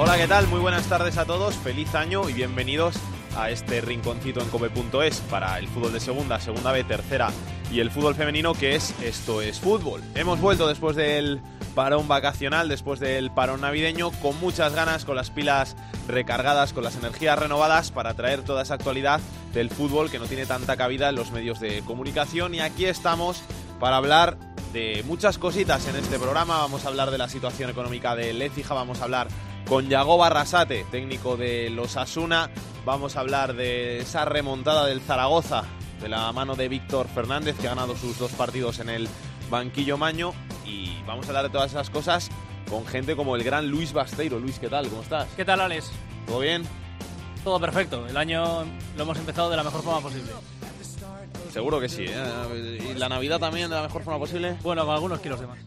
Hola, ¿qué tal? Muy buenas tardes a todos. Feliz año y bienvenidos a este rinconcito en cope.es para el fútbol de segunda, segunda B, tercera y el fútbol femenino que es Esto es fútbol. Hemos vuelto después del parón vacacional, después del parón navideño, con muchas ganas, con las pilas recargadas, con las energías renovadas para traer toda esa actualidad del fútbol que no tiene tanta cabida en los medios de comunicación. Y aquí estamos para hablar de muchas cositas en este programa. Vamos a hablar de la situación económica de Lecija, vamos a hablar con Yago Barrasate, técnico de los Asuna. Vamos a hablar de esa remontada del Zaragoza de la mano de Víctor Fernández, que ha ganado sus dos partidos en el banquillo Maño. Y vamos a hablar de todas esas cosas con gente como el gran Luis Basteiro. Luis, ¿qué tal? ¿Cómo estás? ¿Qué tal, Alex? ¿Todo bien? Todo perfecto. El año lo hemos empezado de la mejor forma posible. Seguro que sí. ¿eh? ¿Y la Navidad también de la mejor forma posible? Bueno, con algunos kilos de más.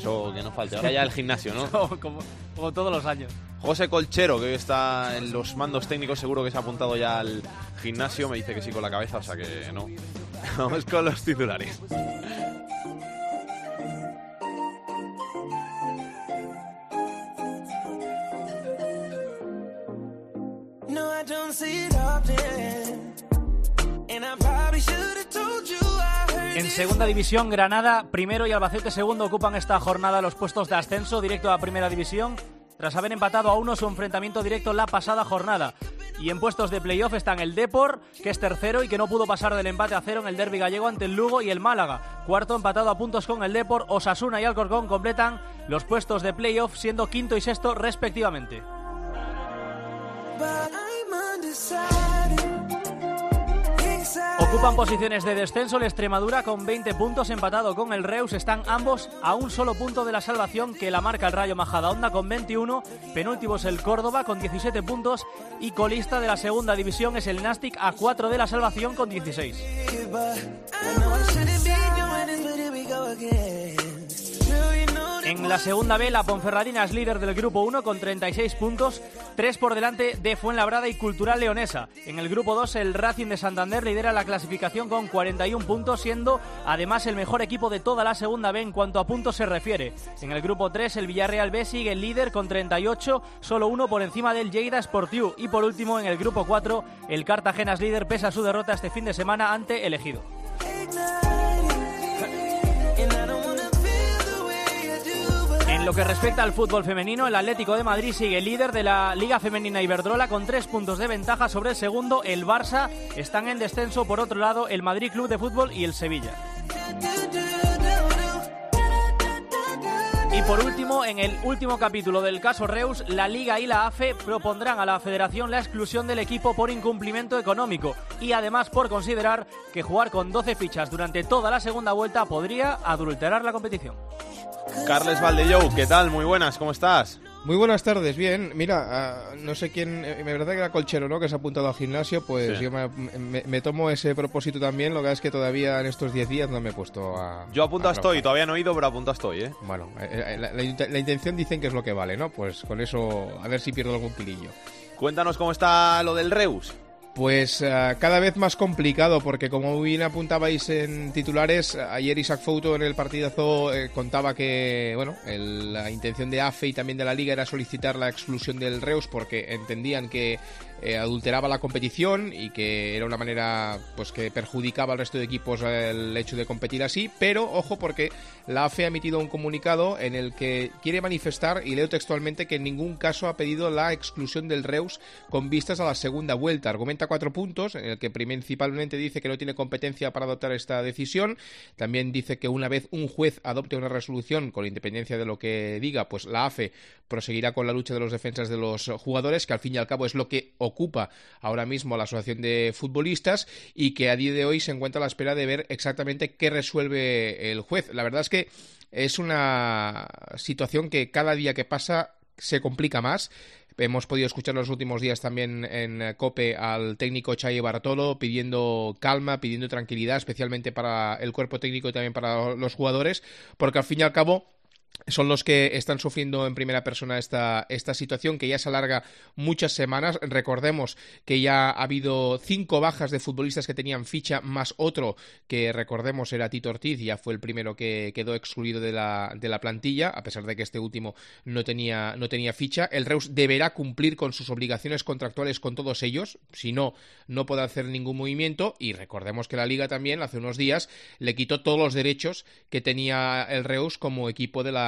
Eso que no falte. Ahora ya el gimnasio, ¿no? como, como, todos los años. José Colchero, que hoy está en los mandos técnicos, seguro que se ha apuntado ya al gimnasio. Me dice que sí con la cabeza, o sea que no. Vamos con los titulares. En segunda división, Granada primero y Albacete segundo ocupan esta jornada los puestos de ascenso directo a primera división tras haber empatado a uno su enfrentamiento directo la pasada jornada. Y en puestos de playoff están el Depor, que es tercero y que no pudo pasar del empate a cero en el derby gallego ante el Lugo y el Málaga. Cuarto empatado a puntos con el Depor, Osasuna y Alcorcón completan los puestos de playoff siendo quinto y sexto respectivamente. Ocupan posiciones de descenso el Extremadura con 20 puntos empatado con el Reus. Están ambos a un solo punto de la salvación que la marca el Rayo Majadahonda con 21. Penúltimo es el Córdoba con 17 puntos y colista de la segunda división es el Nastic a 4 de la salvación con 16. En la segunda B, la Ponferradina es líder del grupo 1 con 36 puntos, 3 por delante de Fuenlabrada y Cultural Leonesa. En el grupo 2, el Racing de Santander lidera la clasificación con 41 puntos, siendo además el mejor equipo de toda la segunda B en cuanto a puntos se refiere. En el grupo 3, el Villarreal B sigue el líder con 38, solo uno por encima del Lleida Sportiu. Y por último, en el grupo 4, el Cartagena es líder pese a su derrota este fin de semana ante el En lo que respecta al fútbol femenino, el Atlético de Madrid sigue líder de la Liga Femenina Iberdrola con tres puntos de ventaja sobre el segundo, el Barça. Están en descenso, por otro lado, el Madrid Club de Fútbol y el Sevilla. Y por último, en el último capítulo del caso Reus, la Liga y la AFE propondrán a la Federación la exclusión del equipo por incumplimiento económico y además por considerar que jugar con 12 fichas durante toda la segunda vuelta podría adulterar la competición. Carles Valdellou, ¿qué tal? Muy buenas, ¿cómo estás? Muy buenas tardes, bien. Mira, uh, no sé quién, eh, me verdad que era Colchero, ¿no? Que se ha apuntado al gimnasio, pues Sí. yo me, me- me tomo ese propósito también. Lo que es que todavía en estos 10 días no me he puesto a. Yo apuntado a estoy, todavía no he ido, pero apuntado estoy, ¿eh? Bueno, eh, eh, la, la intención dicen que es lo que vale, ¿no? Pues con eso, a ver si pierdo algún pilillo. Cuéntanos cómo está lo del Reus. Pues eh, cada vez más complicado, porque como bien apuntabais en titulares, ayer Isaac Fouto en el partidazo eh, contaba que bueno, el- la intención de AFE y también de la Liga era solicitar la exclusión del Reus porque entendían que eh, adulteraba la competición y que era una manera pues que perjudicaba al resto de equipos el hecho de competir así, pero ojo porque la AFE ha emitido un comunicado en el que quiere manifestar, y leo textualmente, que en ningún caso ha pedido la exclusión del Reus con vistas a la segunda vuelta. Argumenta cuatro puntos, en el que principalmente dice que no tiene competencia para adoptar esta decisión. También dice que una vez un juez adopte una resolución, con independencia de lo que diga, pues la AFE proseguirá con la lucha de los defensas de los jugadores, que al fin y al cabo es lo que ocupa ahora mismo la Asociación de Futbolistas y que a día de hoy se encuentra a la espera de ver exactamente qué resuelve el juez. La verdad es que es una situación que cada día que pasa se complica más. Hemos podido escuchar los últimos días también en COPE al técnico Chaye Bartolo pidiendo calma, pidiendo tranquilidad, especialmente para el cuerpo técnico y también para los jugadores, porque al fin y al cabo son los que están sufriendo en primera persona esta, esta situación que ya se alarga muchas semanas. Recordemos que ya ha habido cinco bajas de futbolistas que tenían ficha, más otro que recordemos era Tito Ortiz, ya fue el primero que quedó excluido de la, de la plantilla, a pesar de que este último no tenía, no tenía ficha. El Reus deberá cumplir con sus obligaciones contractuales con todos ellos, si no, no puede hacer ningún movimiento. Y recordemos que la Liga también hace unos días le quitó todos los derechos que tenía el Reus como equipo de la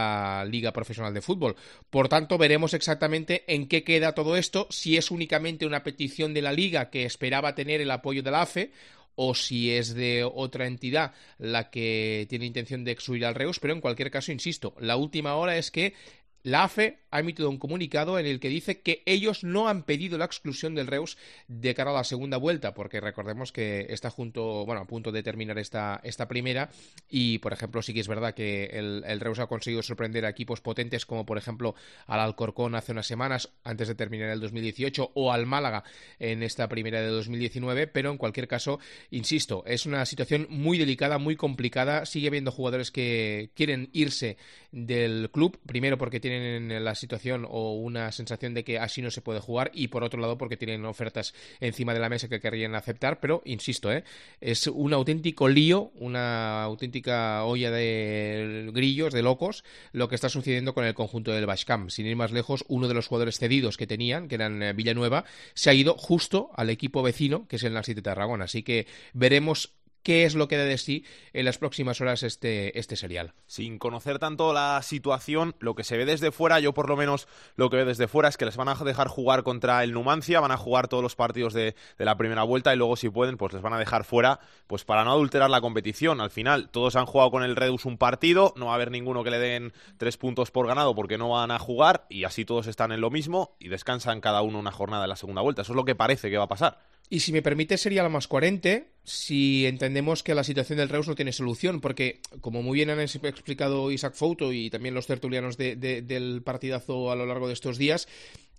Liga Profesional de Fútbol. Por tanto, veremos exactamente en qué queda todo esto, si es únicamente una petición de la Liga que esperaba tener el apoyo de la AFE o si es de otra entidad la que tiene intención de excluir al Reus, pero en cualquier caso, insisto, la última hora es que la AFE ha emitido un comunicado en el que dice que ellos no han pedido la exclusión del Reus de cara a la segunda vuelta, porque recordemos que está junto, bueno, a punto de terminar esta, esta primera. Y, por ejemplo, sí que es verdad que el, Reus ha conseguido sorprender a equipos potentes como, por ejemplo, al Alcorcón hace unas semanas, antes de terminar el 2018, o al Málaga en esta primera de 2019, pero en cualquier caso, insisto, es una situación muy delicada, muy complicada, sigue habiendo jugadores que quieren irse del club, primero porque tienen la situación o una sensación de que así no se puede jugar y por otro lado porque tienen ofertas encima de la mesa que querrían aceptar, pero insisto, ¿eh? es un auténtico lío, una auténtica olla de grillos, de locos, lo que está sucediendo con el conjunto del Bashcam. Sin ir más lejos, uno de los jugadores cedidos que tenían, que eran eh, Villanueva, se ha ido justo al equipo vecino, que es el Narcite Tarragona. Así que veremos qué es lo que da de sí en las próximas horas este, este serial. Sin conocer tanto la situación, lo que se ve desde fuera, yo por lo menos lo que veo desde fuera es que les van a dejar jugar contra el Numancia, van a jugar todos los partidos de, de, la primera vuelta y luego si pueden pues les van a dejar fuera pues para no adulterar la competición. Al final todos han jugado con el Redus un partido, no va a haber ninguno que le den tres puntos por ganado porque no van a jugar y así todos están en lo mismo y descansan cada uno una jornada en la segunda vuelta. Eso es lo que parece que va a pasar. Y si me permite, sería lo más coherente si entendemos que la situación del Reus no tiene solución, porque, como muy bien han explicado Isaac Fouto y también los tertulianos del partidazo a lo largo de estos días,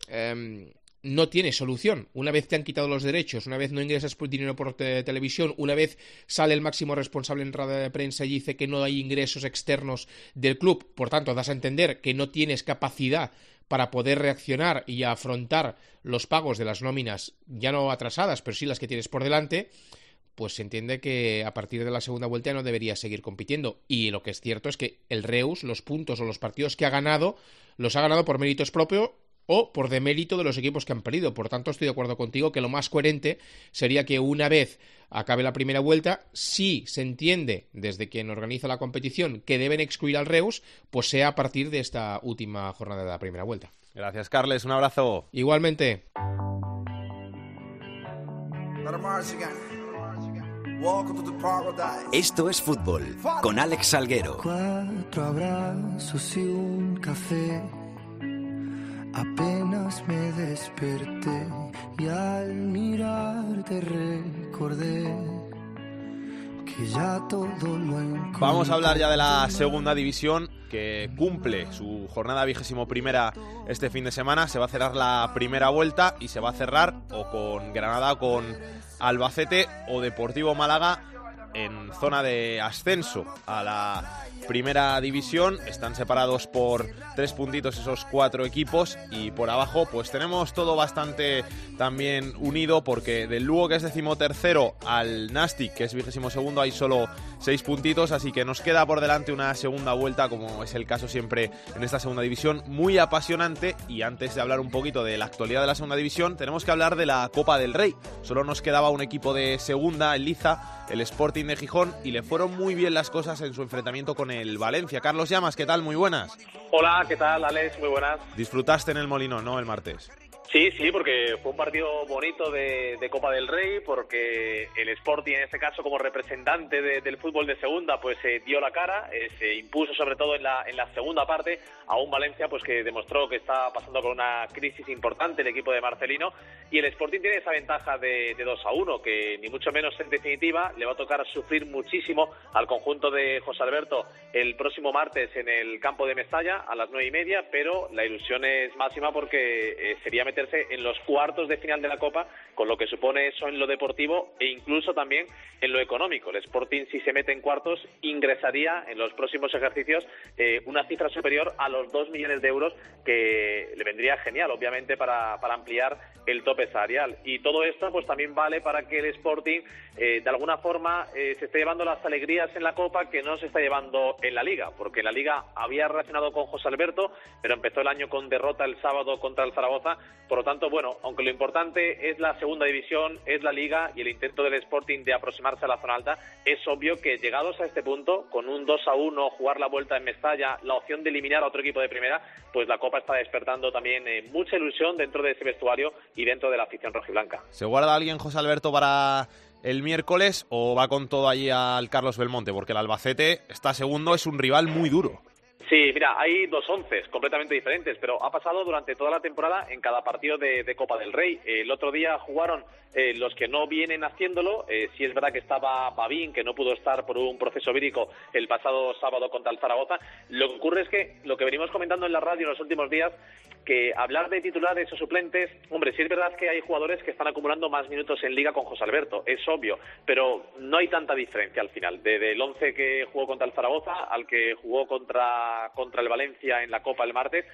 em, no tiene solución. Una vez te han quitado los derechos, una vez no ingresas dinero por televisión, una vez sale el máximo responsable en rueda de prensa y dice que no hay ingresos externos del club, por tanto, das a entender que no tienes capacidad para poder reaccionar y afrontar los pagos de las nóminas, ya no atrasadas, pero sí las que tienes por delante, pues se entiende que a partir de la segunda vuelta no debería seguir compitiendo. Y lo que es cierto es que el Reus, los puntos o los partidos que ha ganado, los ha ganado por méritos propios o por demérito de los equipos que han perdido. Por tanto, estoy de acuerdo contigo que lo más coherente sería que una vez acabe la primera vuelta, si se entiende desde quien organiza la competición que deben excluir al Reus, pues sea a partir de esta última jornada de la primera vuelta. Gracias, Carles. Un abrazo. Igualmente. Esto es fútbol con Alex Salguero. Cuatro abrazos y un café Apenas me desperté y al mirarte recordé que ya todo lo Vamos a hablar ya de la segunda división que cumple su jornada vigésimo primera este fin de semana. Se va a cerrar la primera vuelta y se va a cerrar o con Granada, con Albacete o Deportivo Málaga en zona de ascenso a la primera división. Están separados por tres puntitos esos cuatro equipos y por abajo pues tenemos todo bastante también unido porque del Lugo que es decimotercero al Nastic que es vigésimo segundo hay solo seis puntitos así que nos queda por delante una segunda vuelta como es el caso siempre en esta segunda división muy apasionante y antes de hablar un poquito de la actualidad de la segunda división tenemos que hablar de la Copa del Rey. Solo nos quedaba un equipo de segunda, el Liza, el Sporting de Gijón y le fueron muy bien las cosas en su enfrentamiento con el Valencia. Carlos Llamas, ¿qué tal? Muy buenas. Hola, ¿qué tal, Alex? Muy buenas. Disfrutaste en el Molino, ¿no? El martes. Sí, sí, porque fue un partido bonito de, Copa del Rey, porque el Sporting, en este caso, como representante del fútbol de segunda, pues se dio la cara, eh, se impuso sobre todo en la, en la segunda parte a un Valencia pues que demostró que está pasando por una crisis importante el equipo de Marcelino. Y el Sporting tiene esa ventaja de, de 2 a 1, que ni mucho menos en definitiva le va a tocar sufrir muchísimo al conjunto de José Alberto el próximo martes en el campo de Mestalla a las nueve y media, pero la ilusión es máxima porque eh, sería meter en los cuartos de final de la Copa, con lo que supone eso en lo deportivo e incluso también en lo económico. El Sporting, si se mete en cuartos, ingresaría en los próximos ejercicios eh, una cifra superior a los 2 millones de euros, que le vendría genial, obviamente, para, para ampliar el tope salarial. Y todo esto pues también vale para que el Sporting eh, de alguna forma eh, se esté llevando las alegrías en la Copa que no se está llevando en la Liga, porque la Liga había relacionado con José Alberto, pero empezó el año con derrota el sábado contra el Zaragoza. Por lo tanto, bueno, aunque lo importante es la segunda división, es la Liga y el intento del Sporting de aproximarse a la zona alta, es obvio que llegados a este punto, con un 2 a 1, jugar la vuelta en Mestalla, la opción de eliminar a otro equipo de primera, pues la Copa está despertando también eh, mucha ilusión dentro de ese vestuario y dentro de la afición rojiblanca. ¿Se guarda alguien, José Alberto, para el miércoles o va con todo allí al Carlos Belmonte? Porque el Albacete está segundo, es un rival muy duro. Sí, mira, hay dos once completamente diferentes, pero ha pasado durante toda la temporada en cada partido de, Copa del Rey. El otro día jugaron eh, los que no vienen haciéndolo. Eh, sí es verdad que estaba Babín, que no pudo estar por un proceso vírico el pasado sábado contra el Zaragoza. Lo que ocurre es que lo que venimos comentando en la radio en los últimos días que hablar de titulares o suplentes, hombre, sí es verdad que hay jugadores que están acumulando más minutos en liga con José Alberto, es obvio, pero no hay tanta diferencia al final. Desde el 11 que jugó contra el Zaragoza al que jugó contra, contra el Valencia en la Copa el martes,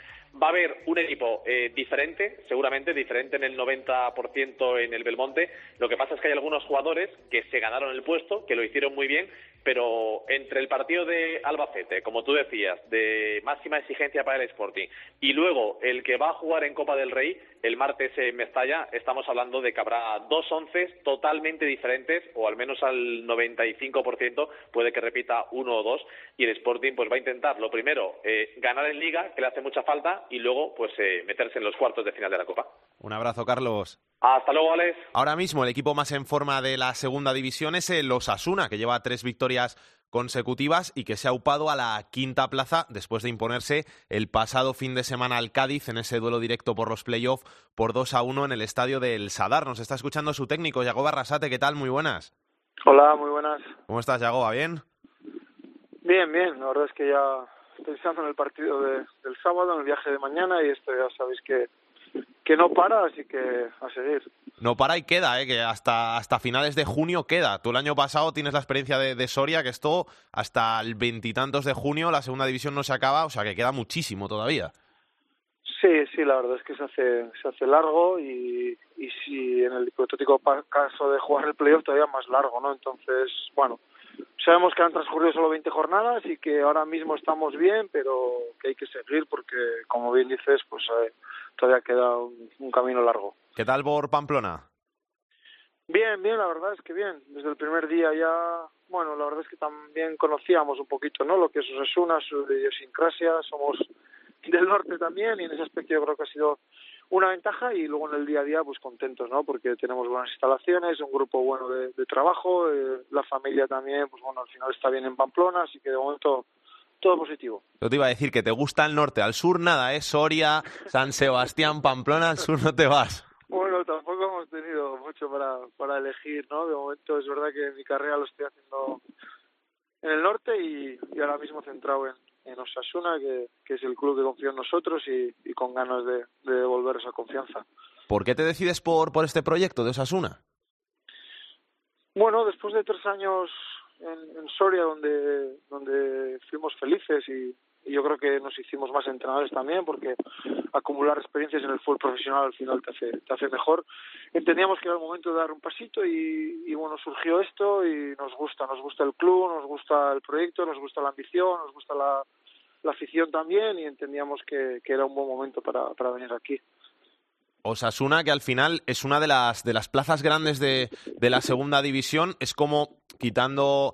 va a haber un equipo eh, diferente, seguramente diferente en el 90% en el Belmonte. Lo que pasa es que hay algunos jugadores que se ganaron el puesto, que lo hicieron muy bien, pero entre el partido de Albacete, como tú decías, de máxima exigencia para el Sporting, y luego el que va a jugar en Copa del Rey el martes en Mestalla, estamos hablando de que habrá dos once totalmente diferentes, o al menos al 95% puede que repita uno o dos, y el Sporting pues va a intentar, lo primero, eh, ganar en Liga, que le hace mucha falta, y luego pues eh, meterse en los cuartos de final de la Copa. Un abrazo, Carlos. Hasta luego, Alex. Ahora mismo el equipo más en forma de la segunda división es el Osasuna, que lleva tres victorias consecutivas y que se ha upado a la quinta plaza después de imponerse el pasado fin de semana al Cádiz en ese duelo directo por los playoffs por 2 a 1 en el estadio del Sadar. Nos está escuchando su técnico, Yago Barrasate. ¿Qué tal? Muy buenas. Hola, muy buenas. ¿Cómo estás, Yagoba? ¿Bien? Bien, bien. La verdad es que ya pensando en el partido del sábado, en el viaje de mañana y esto ya sabéis que que no para, así que a seguir. No para y queda, ¿eh? que hasta, hasta finales de junio queda. Tú el año pasado tienes la experiencia de, Soria, que esto hasta el veintitantos de junio la segunda división no se acaba, o sea que queda muchísimo todavía. Sí, sí, la verdad es que se hace, se hace largo y, y si en el hipotético caso de jugar el playoff todavía más largo, ¿no? Entonces, bueno, sabemos que han transcurrido solo 20 jornadas y que ahora mismo estamos bien, pero que hay que seguir porque, como bien dices, pues eh, todavía queda un, camino largo. ¿Qué tal por Pamplona? Bien, bien, la verdad es que bien. Desde el primer día ya, bueno, la verdad es que también conocíamos un poquito, ¿no? Lo que es Osasuna, su idiosincrasia, somos del norte también y en ese aspecto yo creo que ha sido una ventaja y luego en el día a día pues contentos, ¿no? Porque tenemos buenas instalaciones, un grupo bueno de, trabajo, eh, la familia también, pues bueno, al final está bien en Pamplona, así que de momento todo positivo. Yo te iba a decir que te gusta el norte, al sur nada, ¿eh? Soria, San Sebastián, Pamplona, al sur no te vas. Bueno, tampoco hemos tenido mucho para, para elegir, ¿no? De momento es verdad que mi carrera lo estoy haciendo en el norte y, y ahora mismo centrado en, en Osasuna, que, es el club que confía en nosotros y, con ganas de, devolver esa confianza. ¿Por qué te decides por, por este proyecto de Osasuna? Bueno, después de tres años en, Soria, donde, donde fuimos felices y, y yo creo que nos hicimos más entrenadores también porque acumular experiencias en el fútbol profesional al final te hace, te hace mejor. Entendíamos que era el momento de dar un pasito y, y, bueno, surgió esto y nos gusta, nos gusta el club, nos gusta el proyecto, nos gusta la ambición, nos gusta la, la afición también y entendíamos que, que era un buen momento para, para venir aquí. Osasuna, que al final es una de las, de las plazas grandes de, de la segunda división, es como quitando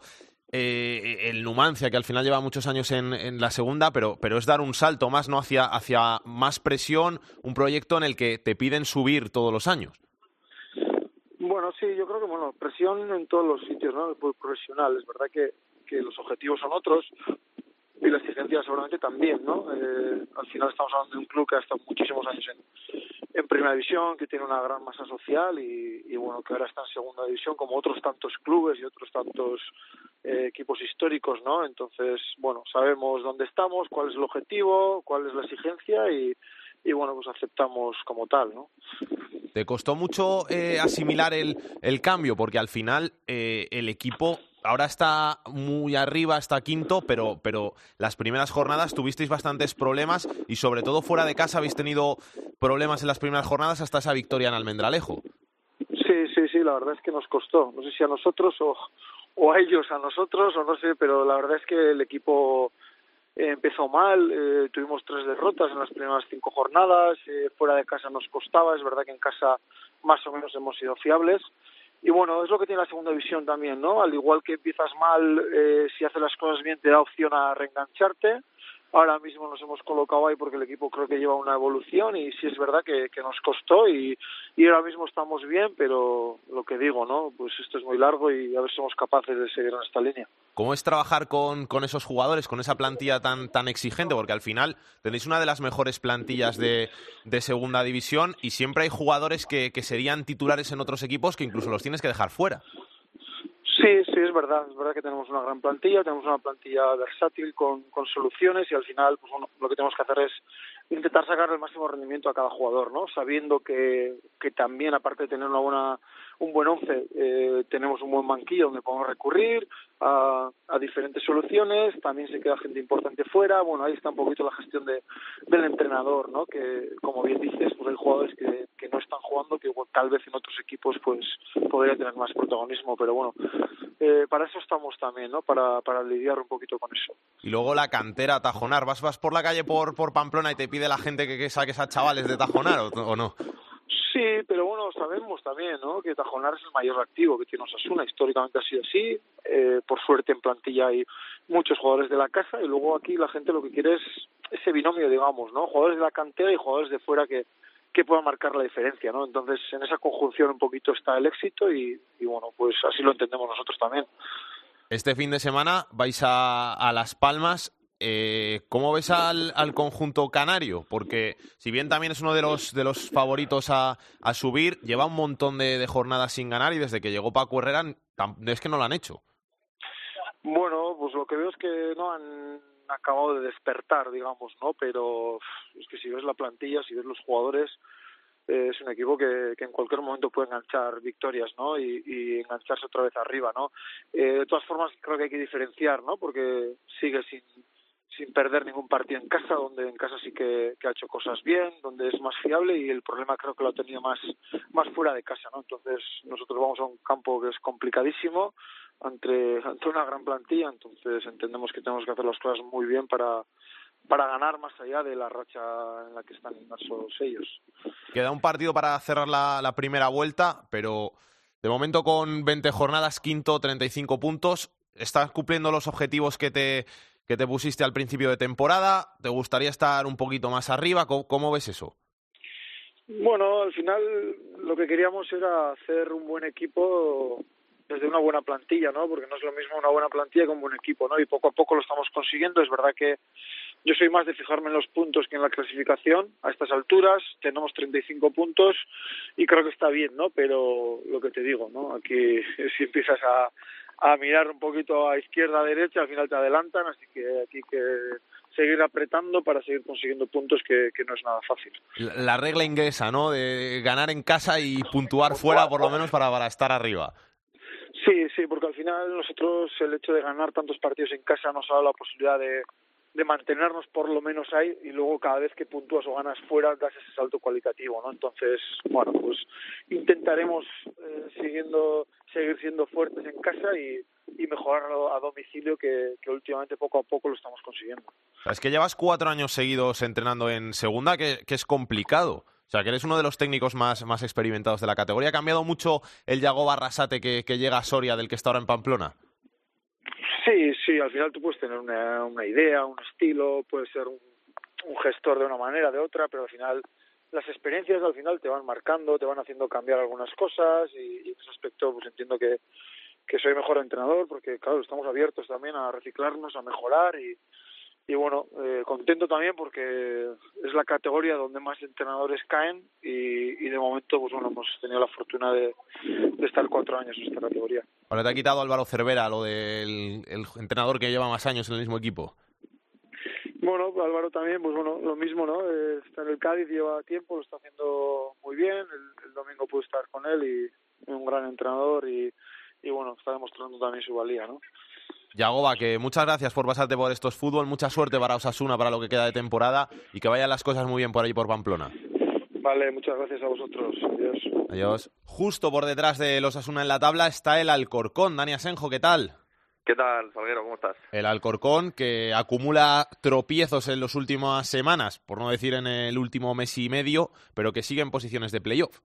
eh, el Numancia, que al final lleva muchos años en, la segunda, pero, pero es dar un salto más, ¿no? Hacia, hacia más presión, un proyecto en el que te piden subir todos los años. Bueno, sí, yo creo que, bueno, presión en todos los sitios, ¿no? profesional, es verdad que, que los objetivos son otros, y la exigencia seguramente también, ¿no? Eh, al final estamos hablando de un club que ha estado muchísimos años en, en primera división, que tiene una gran masa social y, bueno, que ahora está en segunda división como otros tantos clubes y otros tantos eh, equipos históricos, ¿no? Entonces, bueno, sabemos dónde estamos, cuál es el objetivo, cuál es la exigencia y, y bueno, pues aceptamos como tal, ¿no? ¿Te costó mucho eh, asimilar el, el cambio? Porque al final eh, el equipo ahora está muy arriba, está quinto, pero, pero las primeras jornadas tuvisteis bastantes problemas y sobre todo fuera de casa habéis tenido problemas en las primeras jornadas hasta esa victoria en Almendralejo. Sí, sí, sí, la verdad es que nos costó. No sé si a nosotros o, o a ellos, a nosotros, o no sé, pero la verdad es que el equipo empezó mal, eh, tuvimos tres derrotas en las primeras cinco jornadas, eh, fuera de casa nos costaba, es verdad que en casa más o menos hemos sido fiables, y bueno, es lo que tiene la segunda división también, ¿no? Al igual que empiezas mal, eh, si haces las cosas bien te da opción a reengancharte. Ahora mismo nos hemos colocado ahí porque el equipo creo que lleva una evolución y sí es verdad que, nos costó y, y ahora mismo estamos bien, pero lo que digo, ¿no? Pues esto es muy largo y a ver si somos capaces de seguir en esta línea. ¿Cómo es trabajar con, con esos jugadores, con esa plantilla tan, tan exigente? Porque al final tenéis una de las mejores plantillas de, de segunda división y siempre hay jugadores que, que serían titulares en otros equipos que incluso los tienes que dejar fuera. Sí, sí, es verdad. Es verdad que tenemos una gran plantilla, tenemos una plantilla versátil con, con soluciones y al final, pues bueno, lo que tenemos que hacer es intentar sacar el máximo rendimiento a cada jugador, ¿no? Sabiendo que, que también, aparte de tener una buena, un buen once, eh, tenemos un buen banquillo donde podemos recurrir a, a diferentes soluciones, también se queda gente importante fuera, bueno, ahí está un poquito la gestión de, del entrenador, ¿no? Que, como bien dices, pues hay jugadores que, no están jugando, que tal vez en otros equipos pues podría tener más protagonismo, pero bueno, eh, para eso estamos también, ¿no? Para, para lidiar un poquito con eso. Y luego la cantera, Tajonar, vas, vas por la calle por, por Pamplona y te pide la gente que, que saques a chavales de Tajonar o, o no? Sí, pero bueno, sabemos también ¿no? que Tajonar es el mayor activo que tiene Osasuna. Históricamente ha sido así. Eh, por suerte en plantilla hay muchos jugadores de la casa y luego aquí la gente lo que quiere es ese binomio, digamos, ¿no? Jugadores de la cantera y jugadores de fuera que, que puedan marcar la diferencia, ¿no? Entonces, en esa conjunción un poquito está el éxito y, y bueno, pues así lo entendemos nosotros también. Este fin de semana vais a, a Las Palmas. Eh, ¿Cómo ves al, al, conjunto canario? Porque si bien también es uno de los, de los favoritos a, a subir, lleva un montón de, jornadas sin ganar y desde que llegó Paco Herrera es que no lo han hecho. Bueno, pues lo que veo es que no han acabado de despertar, digamos, ¿no? Pero es que si ves la plantilla, si ves los jugadores, eh, es un equipo que, que en cualquier momento puede enganchar victorias, ¿no? Y, y engancharse otra vez arriba, ¿no? Eh, de todas formas, creo que hay que diferenciar, ¿no? Porque sigue sin sin perder ningún partido en casa, donde en casa sí que, ha hecho cosas bien, donde es más fiable y el problema creo que lo ha tenido más, más fuera de casa, ¿no? Entonces nosotros vamos a un campo que es complicadísimo ante, ante una gran plantilla, entonces entendemos que tenemos que hacer las cosas muy bien para, para ganar más allá de la racha en la que están inmersos ellos. Queda un partido para cerrar la, la primera vuelta, pero de momento con 20 jornadas, quinto, 35 puntos, estás cumpliendo los objetivos que te que te pusiste al principio de temporada? ¿Te gustaría estar un poquito más arriba? ¿Cómo, cómo ves eso? Bueno, al final lo que queríamos era hacer un buen equipo desde una buena plantilla, ¿no? Porque no es lo mismo una buena plantilla que un buen equipo, ¿no? Y poco a poco lo estamos consiguiendo. Es verdad que yo soy más de fijarme en los puntos que en la clasificación. A estas alturas tenemos 35 puntos y creo que está bien, ¿no? Pero lo que te digo, ¿no? Aquí si empiezas a, a mirar un poquito a izquierda, a derecha, al final te adelantan, así que aquí que seguir apretando para seguir consiguiendo puntos que, que no es nada fácil. La, la, regla inglesa, ¿no? De ganar en casa y puntuar fuera por lo menos para, para estar arriba. Sí, sí, porque al final nosotros el hecho de ganar tantos partidos en casa nos ha dado la posibilidad de, de mantenernos por lo menos ahí y luego cada vez que puntúas o ganas fuera das ese salto cualitativo, ¿no? Entonces, bueno, pues intentaremos eh, siguiendo seguir siendo fuertes en casa y, y mejorarlo a domicilio que, que, últimamente poco a poco lo estamos consiguiendo. Es que llevas cuatro años seguidos entrenando en segunda, que, que es complicado. O sea, que eres uno de los técnicos más, más experimentados de la categoría. ¿Ha cambiado mucho el Yago Barrasate que, que llega a Soria del que está ahora en Pamplona? Sí, sí, al final tú puedes tener una, idea, un estilo, puedes ser un, un gestor de una manera, de otra, pero al final las experiencias al final te van marcando, te van haciendo cambiar algunas cosas y, y en ese aspecto pues entiendo que, que soy mejor entrenador porque claro, estamos abiertos también a reciclarnos, a mejorar y, y bueno, eh, contento también porque es la categoría donde más entrenadores caen y, y de momento pues bueno hemos tenido la fortuna de, de estar cuatro años en esta categoría. Ahora te ha quitado Álvaro Cervera lo del el entrenador que lleva más años en el mismo equipo. Bueno, Álvaro también, pues bueno, lo mismo, ¿no? Eh, está en el Cádiz, lleva tiempo, lo está haciendo muy bien. El, el domingo pude estar con él y un gran entrenador y, y bueno, está demostrando también su valía, ¿no? Yagoba, que muchas gracias por pasarte por estos fútbol, mucha suerte para Osasuna para lo que queda de temporada y que vayan las cosas muy bien por ahí por Pamplona. Vale, muchas gracias a vosotros. Adiós. Adiós. Justo por detrás de los Osasuna en la tabla está el Alcorcón. Dani Asenjo, ¿qué tal? ¿Qué tal, Salguero? ¿Cómo estás? El Alcorcón que acumula tropiezos en las últimas semanas, por no decir en el último mes y medio, pero que sigue en posiciones de playoff.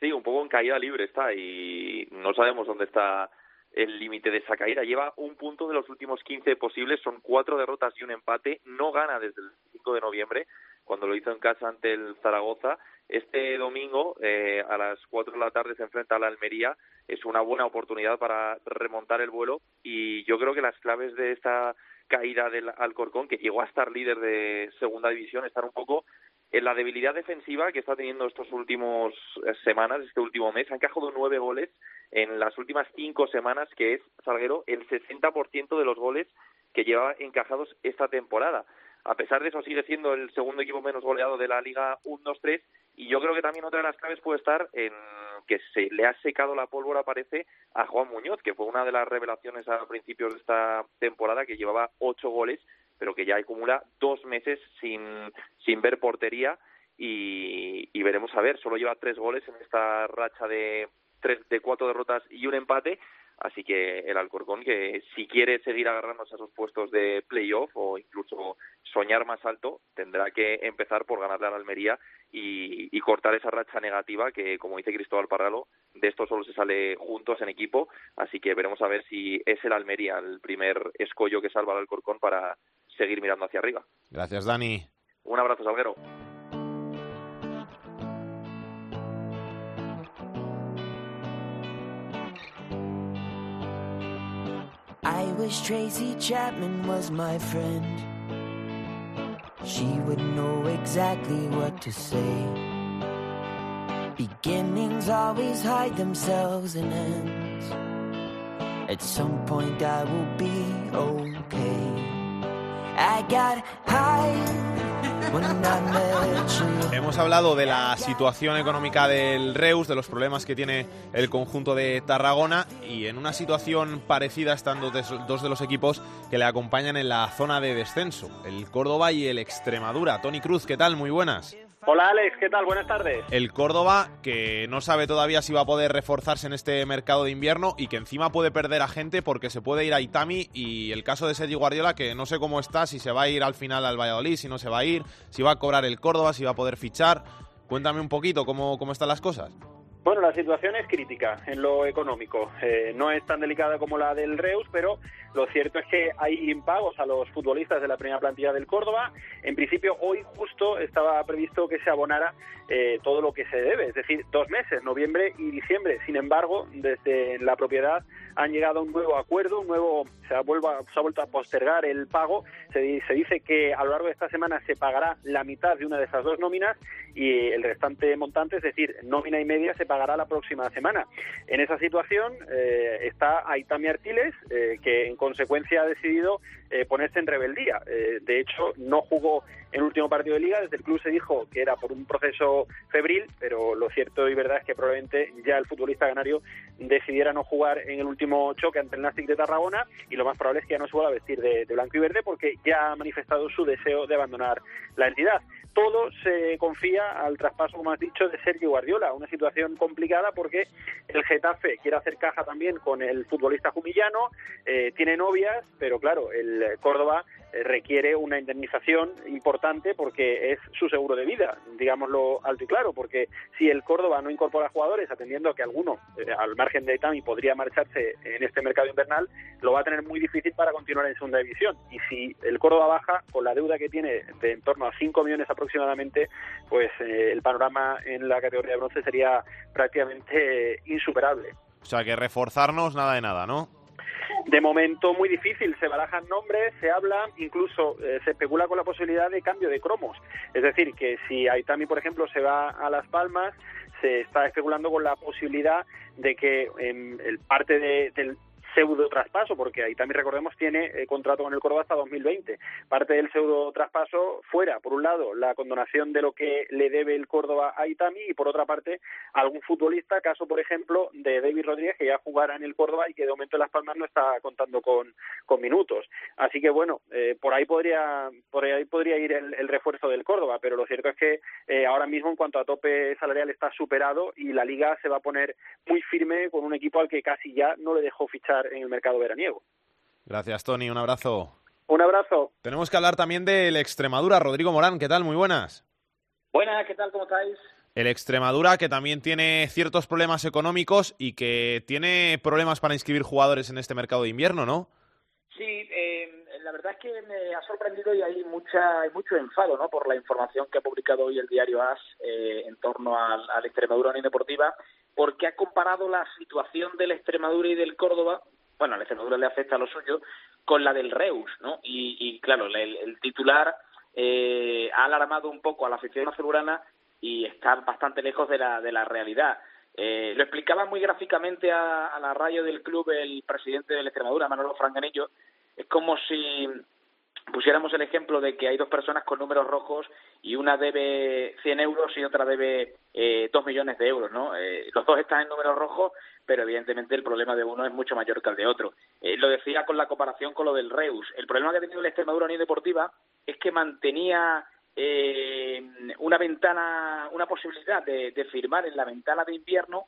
Sí, un poco en caída libre está y no sabemos dónde está el límite de esa caída. Lleva un punto de los últimos 15 posibles, son cuatro derrotas y un empate. No gana desde el 5 de noviembre, cuando lo hizo en casa ante el Zaragoza. Este domingo, eh, a las 4 de la tarde, se enfrenta a la Almería. Es una buena oportunidad para remontar el vuelo y yo creo que las claves de esta caída del Alcorcón, que llegó a estar líder de segunda división, están un poco en la debilidad defensiva que está teniendo estos últimos eh, semanas, este último mes. Ha encajado nueve goles en las últimas cinco semanas, que es, Salguero, el 60% de los goles que lleva encajados esta temporada. A pesar de eso, sigue siendo el segundo equipo menos goleado de la Liga 1-2-3 y yo creo que también otra de las claves puede estar en que se le ha secado la pólvora, parece, a Juan Muñoz, que fue una de las revelaciones a principios de esta temporada, que llevaba ocho goles, pero que ya acumula dos meses sin, sin ver portería y, veremos a ver, solo lleva tres goles en esta racha de, tres, de cuatro derrotas y un empate, Así que el Alcorcón, que si quiere seguir agarrándose a esos puestos de playoff o incluso soñar más alto, tendrá que empezar por ganarle a la Almería y, y, cortar esa racha negativa que, como dice Cristóbal Parralo, de esto solo se sale juntos en equipo. Así que veremos a ver si es el Almería el primer escollo que salva al Alcorcón para seguir mirando hacia arriba. Gracias, Dani. Un abrazo, Salguero. I wish Tracy Chapman was my friend. She would know exactly what to say. Beginnings always hide themselves in ends. At some point I will be okay. Hemos hablado de la situación económica del Reus, de los problemas que tiene el conjunto de Tarragona y en una situación parecida están dos de los equipos que le acompañan en la zona de descenso, el Córdoba y el Extremadura. Tony Cruz, ¿qué tal? Muy buenas. Hola Alex, ¿qué tal? Buenas tardes. El Córdoba, que no sabe todavía si va a poder reforzarse en este mercado de invierno y que encima puede perder a gente porque se puede ir a Itami y el caso de Sergio Guardiola, que no sé cómo está, si se va a ir al final al Valladolid, si no se va a ir, si va a cobrar el Córdoba, si va a poder fichar. Cuéntame un poquito cómo, cómo están las cosas. Bueno, la situación es crítica en lo económico. Eh, no es tan delicada como la del Reus, pero lo cierto es que hay impagos a los futbolistas de la primera plantilla del Córdoba. En principio, hoy justo estaba previsto que se abonara eh, todo lo que se debe, es decir, dos meses, noviembre y diciembre. Sin embargo, desde la propiedad han llegado a un nuevo acuerdo, un nuevo se ha, se ha vuelto a postergar el pago. Se, se dice que a lo largo de esta semana se pagará la mitad de una de esas dos nóminas y el restante montante, es decir, nómina y media, se pagará la próxima semana. En esa situación eh, está Aitami Artiles, eh, que en consecuencia ha decidido eh, ponerse en rebeldía. Eh, de hecho, no jugó el último partido de liga. Desde el club se dijo que era por un proceso febril, pero lo cierto y verdad es que probablemente ya el futbolista canario decidiera no jugar en el último choque ante el Nastic de Tarragona y lo más probable es que ya no se vuelva a vestir de, de blanco y verde porque ya ha manifestado su deseo de abandonar la entidad. Todo se confía al traspaso, como has dicho, de Sergio Guardiola. Una situación complicada porque el Getafe quiere hacer caja también con el futbolista jumillano, eh, tiene novias, pero claro, el Córdoba eh, requiere una indemnización importante porque es su seguro de vida, digámoslo alto y claro, porque si el Córdoba no incorpora jugadores, atendiendo a que alguno, eh, al margen de Itami, podría marcharse en este mercado invernal, lo va a tener muy difícil para continuar en segunda división. Y si el Córdoba baja, con la deuda que tiene de en torno a 5 millones aproximadamente, pues eh, el panorama en la categoría de bronce sería prácticamente insuperable. O sea que reforzarnos nada de nada, ¿no? De momento muy difícil, se barajan nombres, se habla, incluso eh, se especula con la posibilidad de cambio de cromos. Es decir, que si Aitami, por ejemplo, se va a Las Palmas, se está especulando con la posibilidad de que en el parte de, del pseudo traspaso, porque ahí también recordemos tiene eh, contrato con el Córdoba hasta 2020. Parte del pseudo traspaso fuera, por un lado, la condonación de lo que le debe el Córdoba a Itami y por otra parte, algún futbolista, caso por ejemplo de David Rodríguez, que ya jugara en el Córdoba y que de momento en Las Palmas no está contando con, con minutos. Así que bueno, eh, por ahí podría por ahí podría ir el, refuerzo del Córdoba, pero lo cierto es que eh, ahora mismo en cuanto a tope salarial está superado y la liga se va a poner muy firme con un equipo al que casi ya no le dejó fichar en el mercado veraniego. Gracias, Tony. Un abrazo. Un abrazo. Tenemos que hablar también del Extremadura. Rodrigo Morán, ¿qué tal? Muy buenas. Buenas, ¿qué tal? ¿Cómo estáis? El Extremadura, que también tiene ciertos problemas económicos y que tiene problemas para inscribir jugadores en este mercado de invierno, ¿no? Sí, eh, la verdad es que me ha sorprendido y hay mucha hay mucho enfado ¿no? por la información que ha publicado hoy el diario AS eh, en torno al, al Extremadura Unión Deportiva porque ha comparado la situación del Extremadura y del Córdoba, bueno, al Extremadura le afecta a lo suyo, con la del Reus, ¿no? Y, claro, el, titular eh, ha alarmado un poco a la afición azulgrana y está bastante lejos de la, de la realidad. Eh, lo explicaba muy gráficamente a, a, la radio del club el presidente del Extremadura, Manolo Franganillo. Es como si pusiéramos el ejemplo de que hay dos personas con números rojos y una debe 100 euros y otra debe eh, 2 millones de euros, ¿no? Eh, los dos están en números rojos, pero evidentemente el problema de uno es mucho mayor que el de otro. Eh, lo decía con la comparación con lo del Reus. El problema que ha tenido el Extremadura Unión Deportiva es que mantenía eh, una ventana, una posibilidad de, de firmar en la ventana de invierno,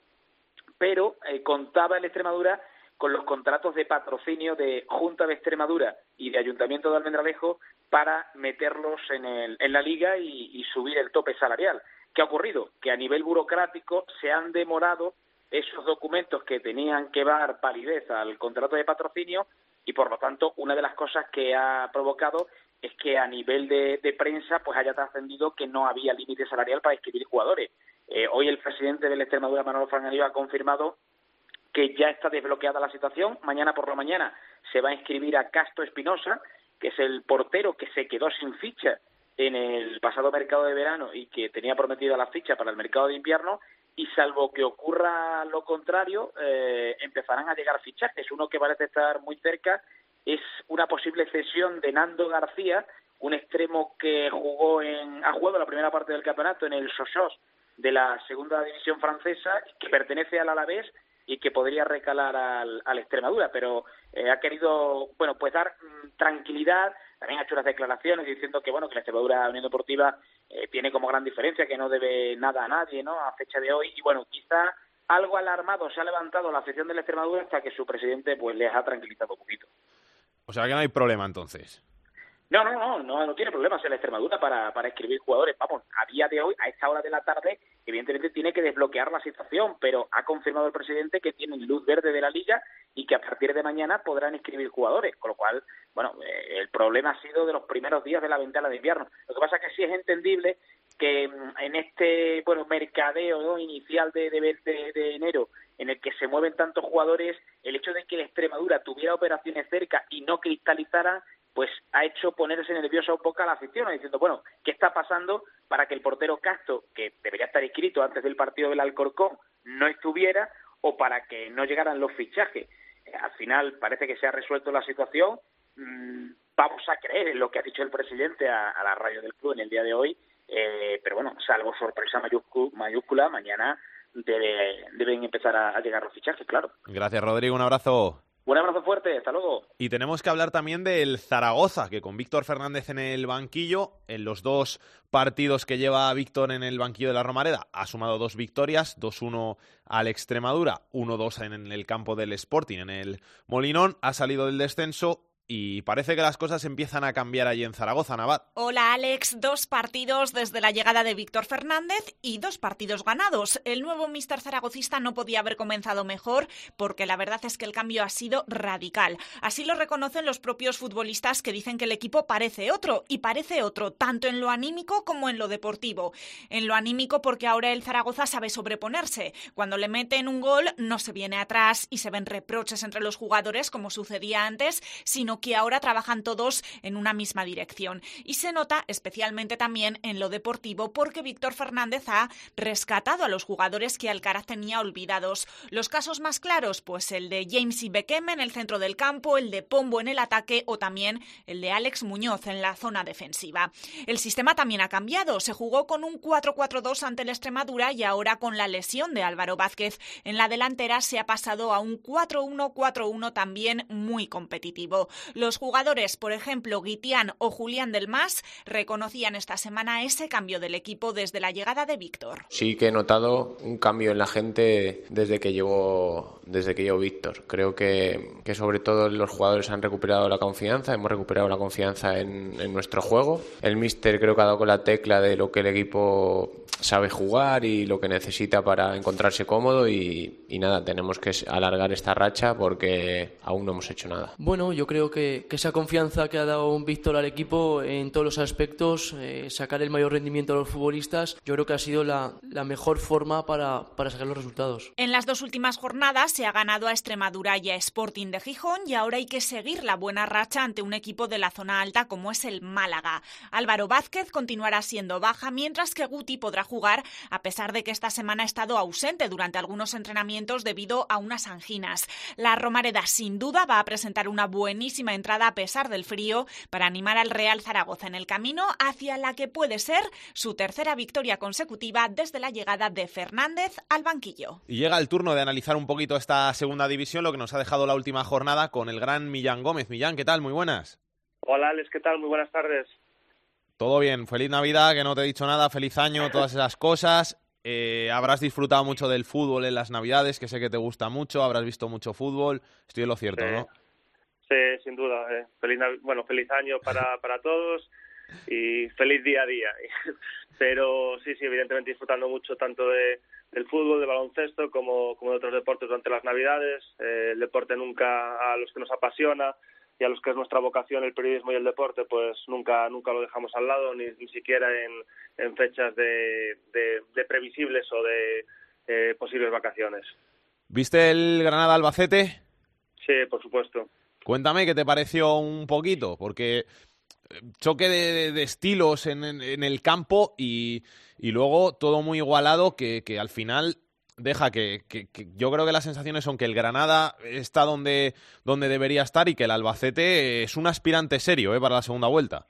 pero contaba el Extremadura con los contratos de patrocinio de Junta de Extremadura y de Ayuntamiento de Almendralejo para meterlos en, el, en la liga y, subir el tope salarial. ¿Qué ha ocurrido? Que a nivel burocrático se han demorado esos documentos que tenían que dar validez al contrato de patrocinio y por lo tanto una de las cosas que ha provocado es que a nivel de, prensa pues haya trascendido que no había límite salarial para inscribir jugadores. Eh, hoy el presidente del Extremadura, Manolo Franganillo, ha confirmado que ya está desbloqueada la situación. Mañana por la mañana se va a inscribir a Castro Espinosa, que es el portero que se quedó sin ficha en el pasado mercado de verano y que tenía prometida la ficha para el mercado de invierno y salvo que ocurra lo contrario, eh, empezarán a llegar fichajes. Uno que parece estar muy cerca es una posible cesión de Nando García, un extremo que jugó en, ha jugado la primera parte del campeonato en el Sochaux de la segunda división francesa, que pertenece al Alavés y que podría recalar al, al Extremadura, pero eh, ha querido, bueno, pues dar mm, tranquilidad, también ha hecho unas declaraciones diciendo que, bueno, que la Extremadura Unión Deportiva eh, tiene como gran diferencia que no debe nada a nadie, ¿no?, a fecha de hoy, y bueno, quizá algo alarmado se ha levantado la afición de la Extremadura hasta que su presidente, pues, les ha tranquilizado un poquito. O sea que no hay problema entonces. No, no, no, no, no tiene problemas en la Extremadura para, para escribir jugadores. Vamos, a día de hoy, a esta hora de la tarde, evidentemente tiene que desbloquear la situación, pero ha confirmado el presidente que tienen luz verde de la liga y que a partir de mañana podrán inscribir jugadores, con lo cual, bueno, eh, el problema ha sido de los primeros días de la ventana de invierno. Lo que pasa es que sí es entendible que mm, en este, bueno, mercadeo inicial de, de, de enero en el que se mueven tantos jugadores, el hecho de que Extremadura tuviera operaciones cerca y no cristalizara pues ha hecho ponerse nerviosa un poco a la afición, diciendo, bueno, ¿qué está pasando para que el portero Castro, que debería estar inscrito antes del partido del Alcorcón, no estuviera o para que no llegaran los fichajes? Eh, al final parece que se ha resuelto la situación. Mm, vamos a creer en lo que ha dicho el presidente a, la radio del club en el día de hoy, eh, pero bueno, salvo sorpresa mayúscula, mañana deben empezar a llegar los fichajes, claro. Gracias, Rodrigo. Un abrazo. Un abrazo fuerte, hasta luego. Y tenemos que hablar también del Zaragoza, que con Víctor Fernández en el banquillo, en los dos partidos que lleva Víctor en el banquillo de la Romareda, ha sumado dos victorias, 2-1 al Extremadura, 1-2 en el campo del Sporting, en el Molinón, ha salido del descenso y parece que las cosas empiezan a cambiar allí en Zaragoza, Navat. Hola Alex, dos partidos desde la llegada de Víctor Fernández y dos partidos ganados. El nuevo Mister Zaragocista no podía haber comenzado mejor porque la verdad es que el cambio ha sido radical. Así lo reconocen los propios futbolistas que dicen que el equipo parece otro y parece otro tanto en lo anímico como en lo deportivo. En lo anímico porque ahora el Zaragoza sabe sobreponerse. Cuando le meten un gol no se viene atrás y se ven reproches entre los jugadores como sucedía antes, sino que ahora trabajan todos en una misma dirección. Y se nota especialmente también en lo deportivo porque Víctor Fernández ha rescatado a los jugadores que Alcaraz tenía olvidados. Los casos más claros, pues el de James y Beckham en el centro del campo, el de Pombo en el ataque o también el de Alex Muñoz en la zona defensiva. El sistema también ha cambiado. Se jugó con un 4-4-2 ante el Extremadura y ahora con la lesión de Álvaro Vázquez en la delantera se ha pasado a un 4-1-4-1 también muy competitivo. Los jugadores, por ejemplo, Guitián o Julián del Mas, reconocían esta semana ese cambio del equipo desde la llegada de Víctor. Sí que he notado un cambio en la gente desde que llegó, desde que llegó Víctor. Creo que, que sobre todo los jugadores han recuperado la confianza, hemos recuperado la confianza en, en nuestro juego. El míster creo que ha dado con la tecla de lo que el equipo sabe jugar y lo que necesita para encontrarse cómodo y, y nada, tenemos que alargar esta racha porque aún no hemos hecho nada. Bueno, yo creo que que, esa confianza que ha dado un Víctor al equipo en todos los aspectos, eh, sacar el mayor rendimiento a los futbolistas, yo creo que ha sido la, la mejor forma para, para, sacar los resultados. En las dos últimas jornadas se ha ganado a Extremadura y a Sporting de Gijón y ahora hay que seguir la buena racha ante un equipo de la zona alta como es el Málaga. Álvaro Vázquez continuará siendo baja mientras que Guti podrá jugar a pesar de que esta semana ha estado ausente durante algunos entrenamientos debido a unas anginas. La Romareda sin duda va a presentar una buenísima entrada a pesar del frío para animar al Real Zaragoza en el camino hacia la que puede ser su tercera victoria consecutiva desde la llegada de Fernández al banquillo. Y llega el turno de analizar un poquito esta segunda división, lo que nos ha dejado la última jornada con el gran Millán Gómez. Millán, ¿qué tal? Muy buenas. Hola Alex, ¿qué tal? Muy buenas tardes. Todo bien, feliz Navidad, que no te he dicho nada, feliz año, todas esas cosas. Eh, habrás disfrutado mucho del fútbol en las Navidades, que sé que te gusta mucho, habrás visto mucho fútbol. Estoy en lo cierto, sí. ¿no? Sí, sin duda. Eh. Feliz, bueno, feliz año para, para todos y feliz día a día. Pero sí, sí, evidentemente disfrutando mucho tanto de, del fútbol, del baloncesto, como, como de otros deportes durante las Navidades. Eh, el deporte nunca a los que nos apasiona y a los que es nuestra vocación, el periodismo y el deporte, pues nunca nunca lo dejamos al lado, ni, ni siquiera en, en fechas de, de, de previsibles o de eh, posibles vacaciones. ¿Viste el Granada Albacete? Sí, por supuesto. Cuéntame qué te pareció un poquito, porque choque de, de, de estilos en, en, en, el campo y, y, luego todo muy igualado que, que al final deja que, que, que, yo creo que las sensaciones son que el Granada está donde, donde debería estar y que el Albacete es un aspirante serio ¿eh? para la segunda vuelta.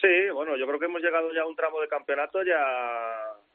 Sí, bueno, yo creo que hemos llegado ya a un tramo de campeonato ya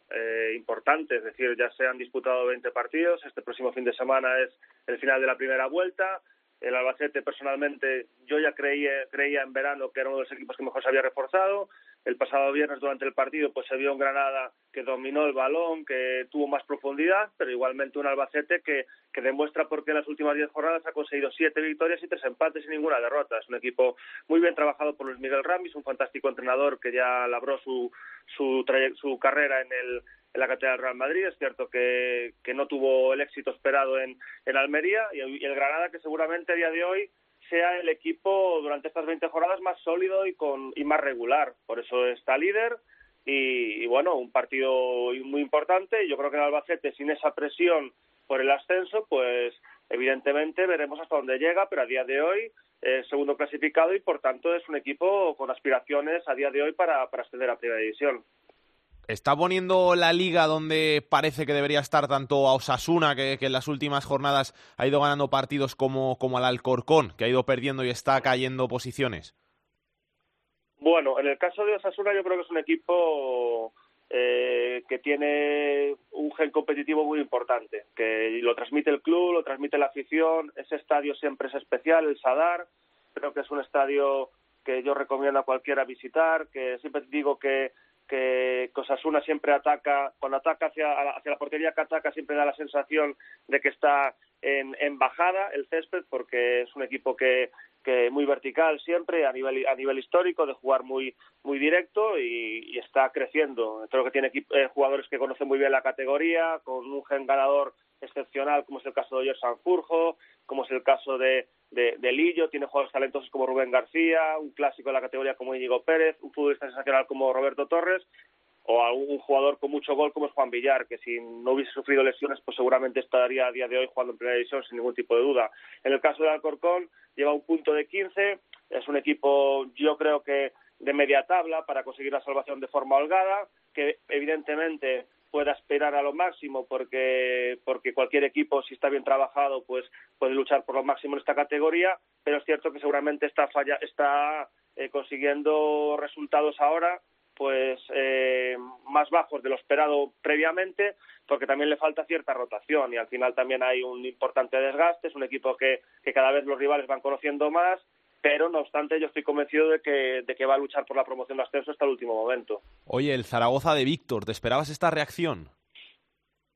eh, importante, es decir, ya se han disputado 20 partidos, este próximo fin de semana es el final de la primera vuelta, el Albacete personalmente yo ya creía, creía en verano que era uno de los equipos que mejor se había reforzado. El pasado viernes durante el partido pues se vio un Granada que dominó el balón, que tuvo más profundidad, pero igualmente un Albacete que, que demuestra por qué en las últimas diez jornadas ha conseguido siete victorias y tres empates y ninguna derrota. Es un equipo muy bien trabajado por Luis Miguel Ramis, un fantástico entrenador que ya labró su, su, su carrera en el en la cantera del Real Madrid. Es cierto que, no tuvo el éxito esperado en, en Almería y el, Granada que seguramente a día de hoy sea el equipo durante estas 20 jornadas más sólido y, con, y más regular. Por eso está líder y, y bueno, un partido muy importante. Yo creo que el Albacete sin esa presión por el ascenso, pues evidentemente veremos hasta dónde llega, pero a día de hoy eh, segundo clasificado y por tanto es un equipo con aspiraciones a día de hoy para, para ascender a primera división está poniendo la liga donde parece que debería estar tanto a Osasuna, que, en las últimas jornadas ha ido ganando partidos, como, como al Alcorcón, que ha ido perdiendo y está cayendo posiciones? Bueno, en el caso de Osasuna yo creo que es un equipo eh, que tiene un gen competitivo muy importante, que lo transmite el club, lo transmite la afición, ese estadio siempre es especial, el Sadar, creo que es un estadio que yo recomiendo a cualquiera visitar, que siempre digo que que Cosasuna siempre ataca, cuando ataca hacia, hacia la portería que ataca siempre da la sensación de que está en, en bajada el césped porque es un equipo que, que muy vertical siempre a nivel a nivel histórico de jugar muy muy directo y, está creciendo. Creo que tiene eh, jugadores que conocen muy bien la categoría con un gen ganador excepcional como es el caso de Oyer Sanjurjo como es el caso de, de, de, Lillo, tiene jugadores talentosos como Rubén García, un clásico de la categoría como Íñigo Pérez, un futbolista sensacional como Roberto Torres o algún jugador con mucho gol como es Juan Villar, que si no hubiese sufrido lesiones, pues seguramente estaría a día de hoy jugando en primera división sin ningún tipo de duda. En el caso de Alcorcón, lleva un punto de 15, es un equipo, yo creo que de media tabla para conseguir la salvación de forma holgada, que evidentemente pueda aspirar a lo máximo porque porque cualquier equipo si está bien trabajado pues puede luchar por lo máximo en esta categoría pero es cierto que seguramente está falla está eh, consiguiendo resultados ahora pues eh, más bajos de lo esperado previamente, porque también le falta cierta rotación y al final también hay un importante desgaste. Es un equipo que, que cada vez los rivales van conociendo más, pero no obstante yo estoy convencido de que, de que va a luchar por la promoción de ascenso hasta el último momento. Oye, el Zaragoza de Víctor, ¿te esperabas esta reacción?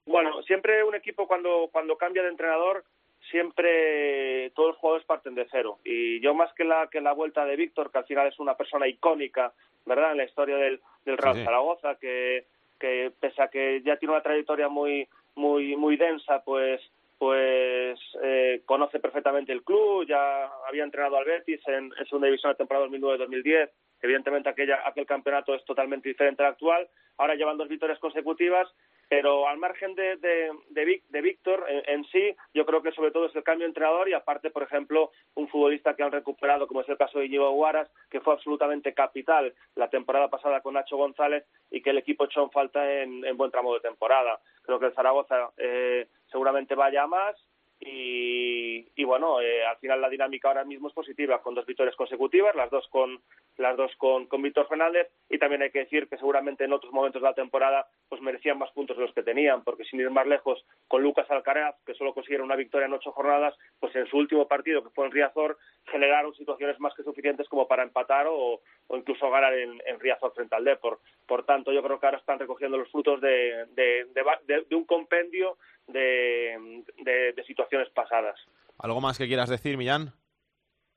Bueno, siempre un equipo cuando, cuando cambia de entrenador siempre todos los jugadores parten de cero y yo más que la que la vuelta de Víctor que al final es una persona icónica verdad en la historia del, del Real Zaragoza que que pese a que ya tiene una trayectoria muy muy muy densa pues pues eh, conoce perfectamente el club ya había entrenado al Betis en, en segunda división la temporada 2009-2010 evidentemente aquella, aquel campeonato es totalmente diferente al actual ahora llevan dos victorias consecutivas pero al margen de, de, de, Víctor en, sí, yo creo que sobre todo es el cambio de entrenador y aparte, por ejemplo, un futbolista que han recuperado, como es el caso de Íñigo Guaras, que fue absolutamente capital la temporada pasada con Nacho González y que el equipo echó en falta en, buen tramo de temporada. Creo que el Zaragoza eh, seguramente vaya más. Y, y bueno, eh, al final la dinámica ahora mismo es positiva, con dos victorias consecutivas, las dos con las dos con, con Víctor Fernández y también hay que decir que seguramente en otros momentos de la temporada pues merecían más puntos de los que tenían, porque sin ir más lejos, con Lucas Alcaraz, que solo consiguieron una victoria en ocho jornadas, pues en su último partido, que fue en Riazor, generaron situaciones más que suficientes como para empatar o, o incluso ganar en, Riazor frente al Depor. Por tanto, yo creo que ahora están recogiendo los frutos de, de, de, de un compendio de, de, situaciones pasadas. ¿Algo más que quieras decir, Millán?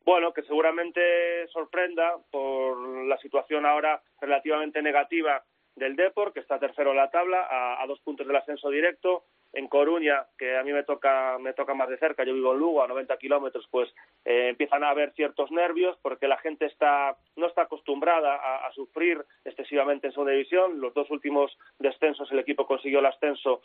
Bueno, que seguramente sorprenda por la situación ahora relativamente negativa del Depor, que está tercero en la tabla, a, dos puntos del ascenso directo. En Coruña, que a mí me toca, me toca más de cerca, yo vivo en Lugo, a 90 kilómetros, pues eh, empiezan a haber ciertos nervios porque la gente está, no está acostumbrada a, sufrir excesivamente en segunda división. Los dos últimos descensos el equipo consiguió el ascenso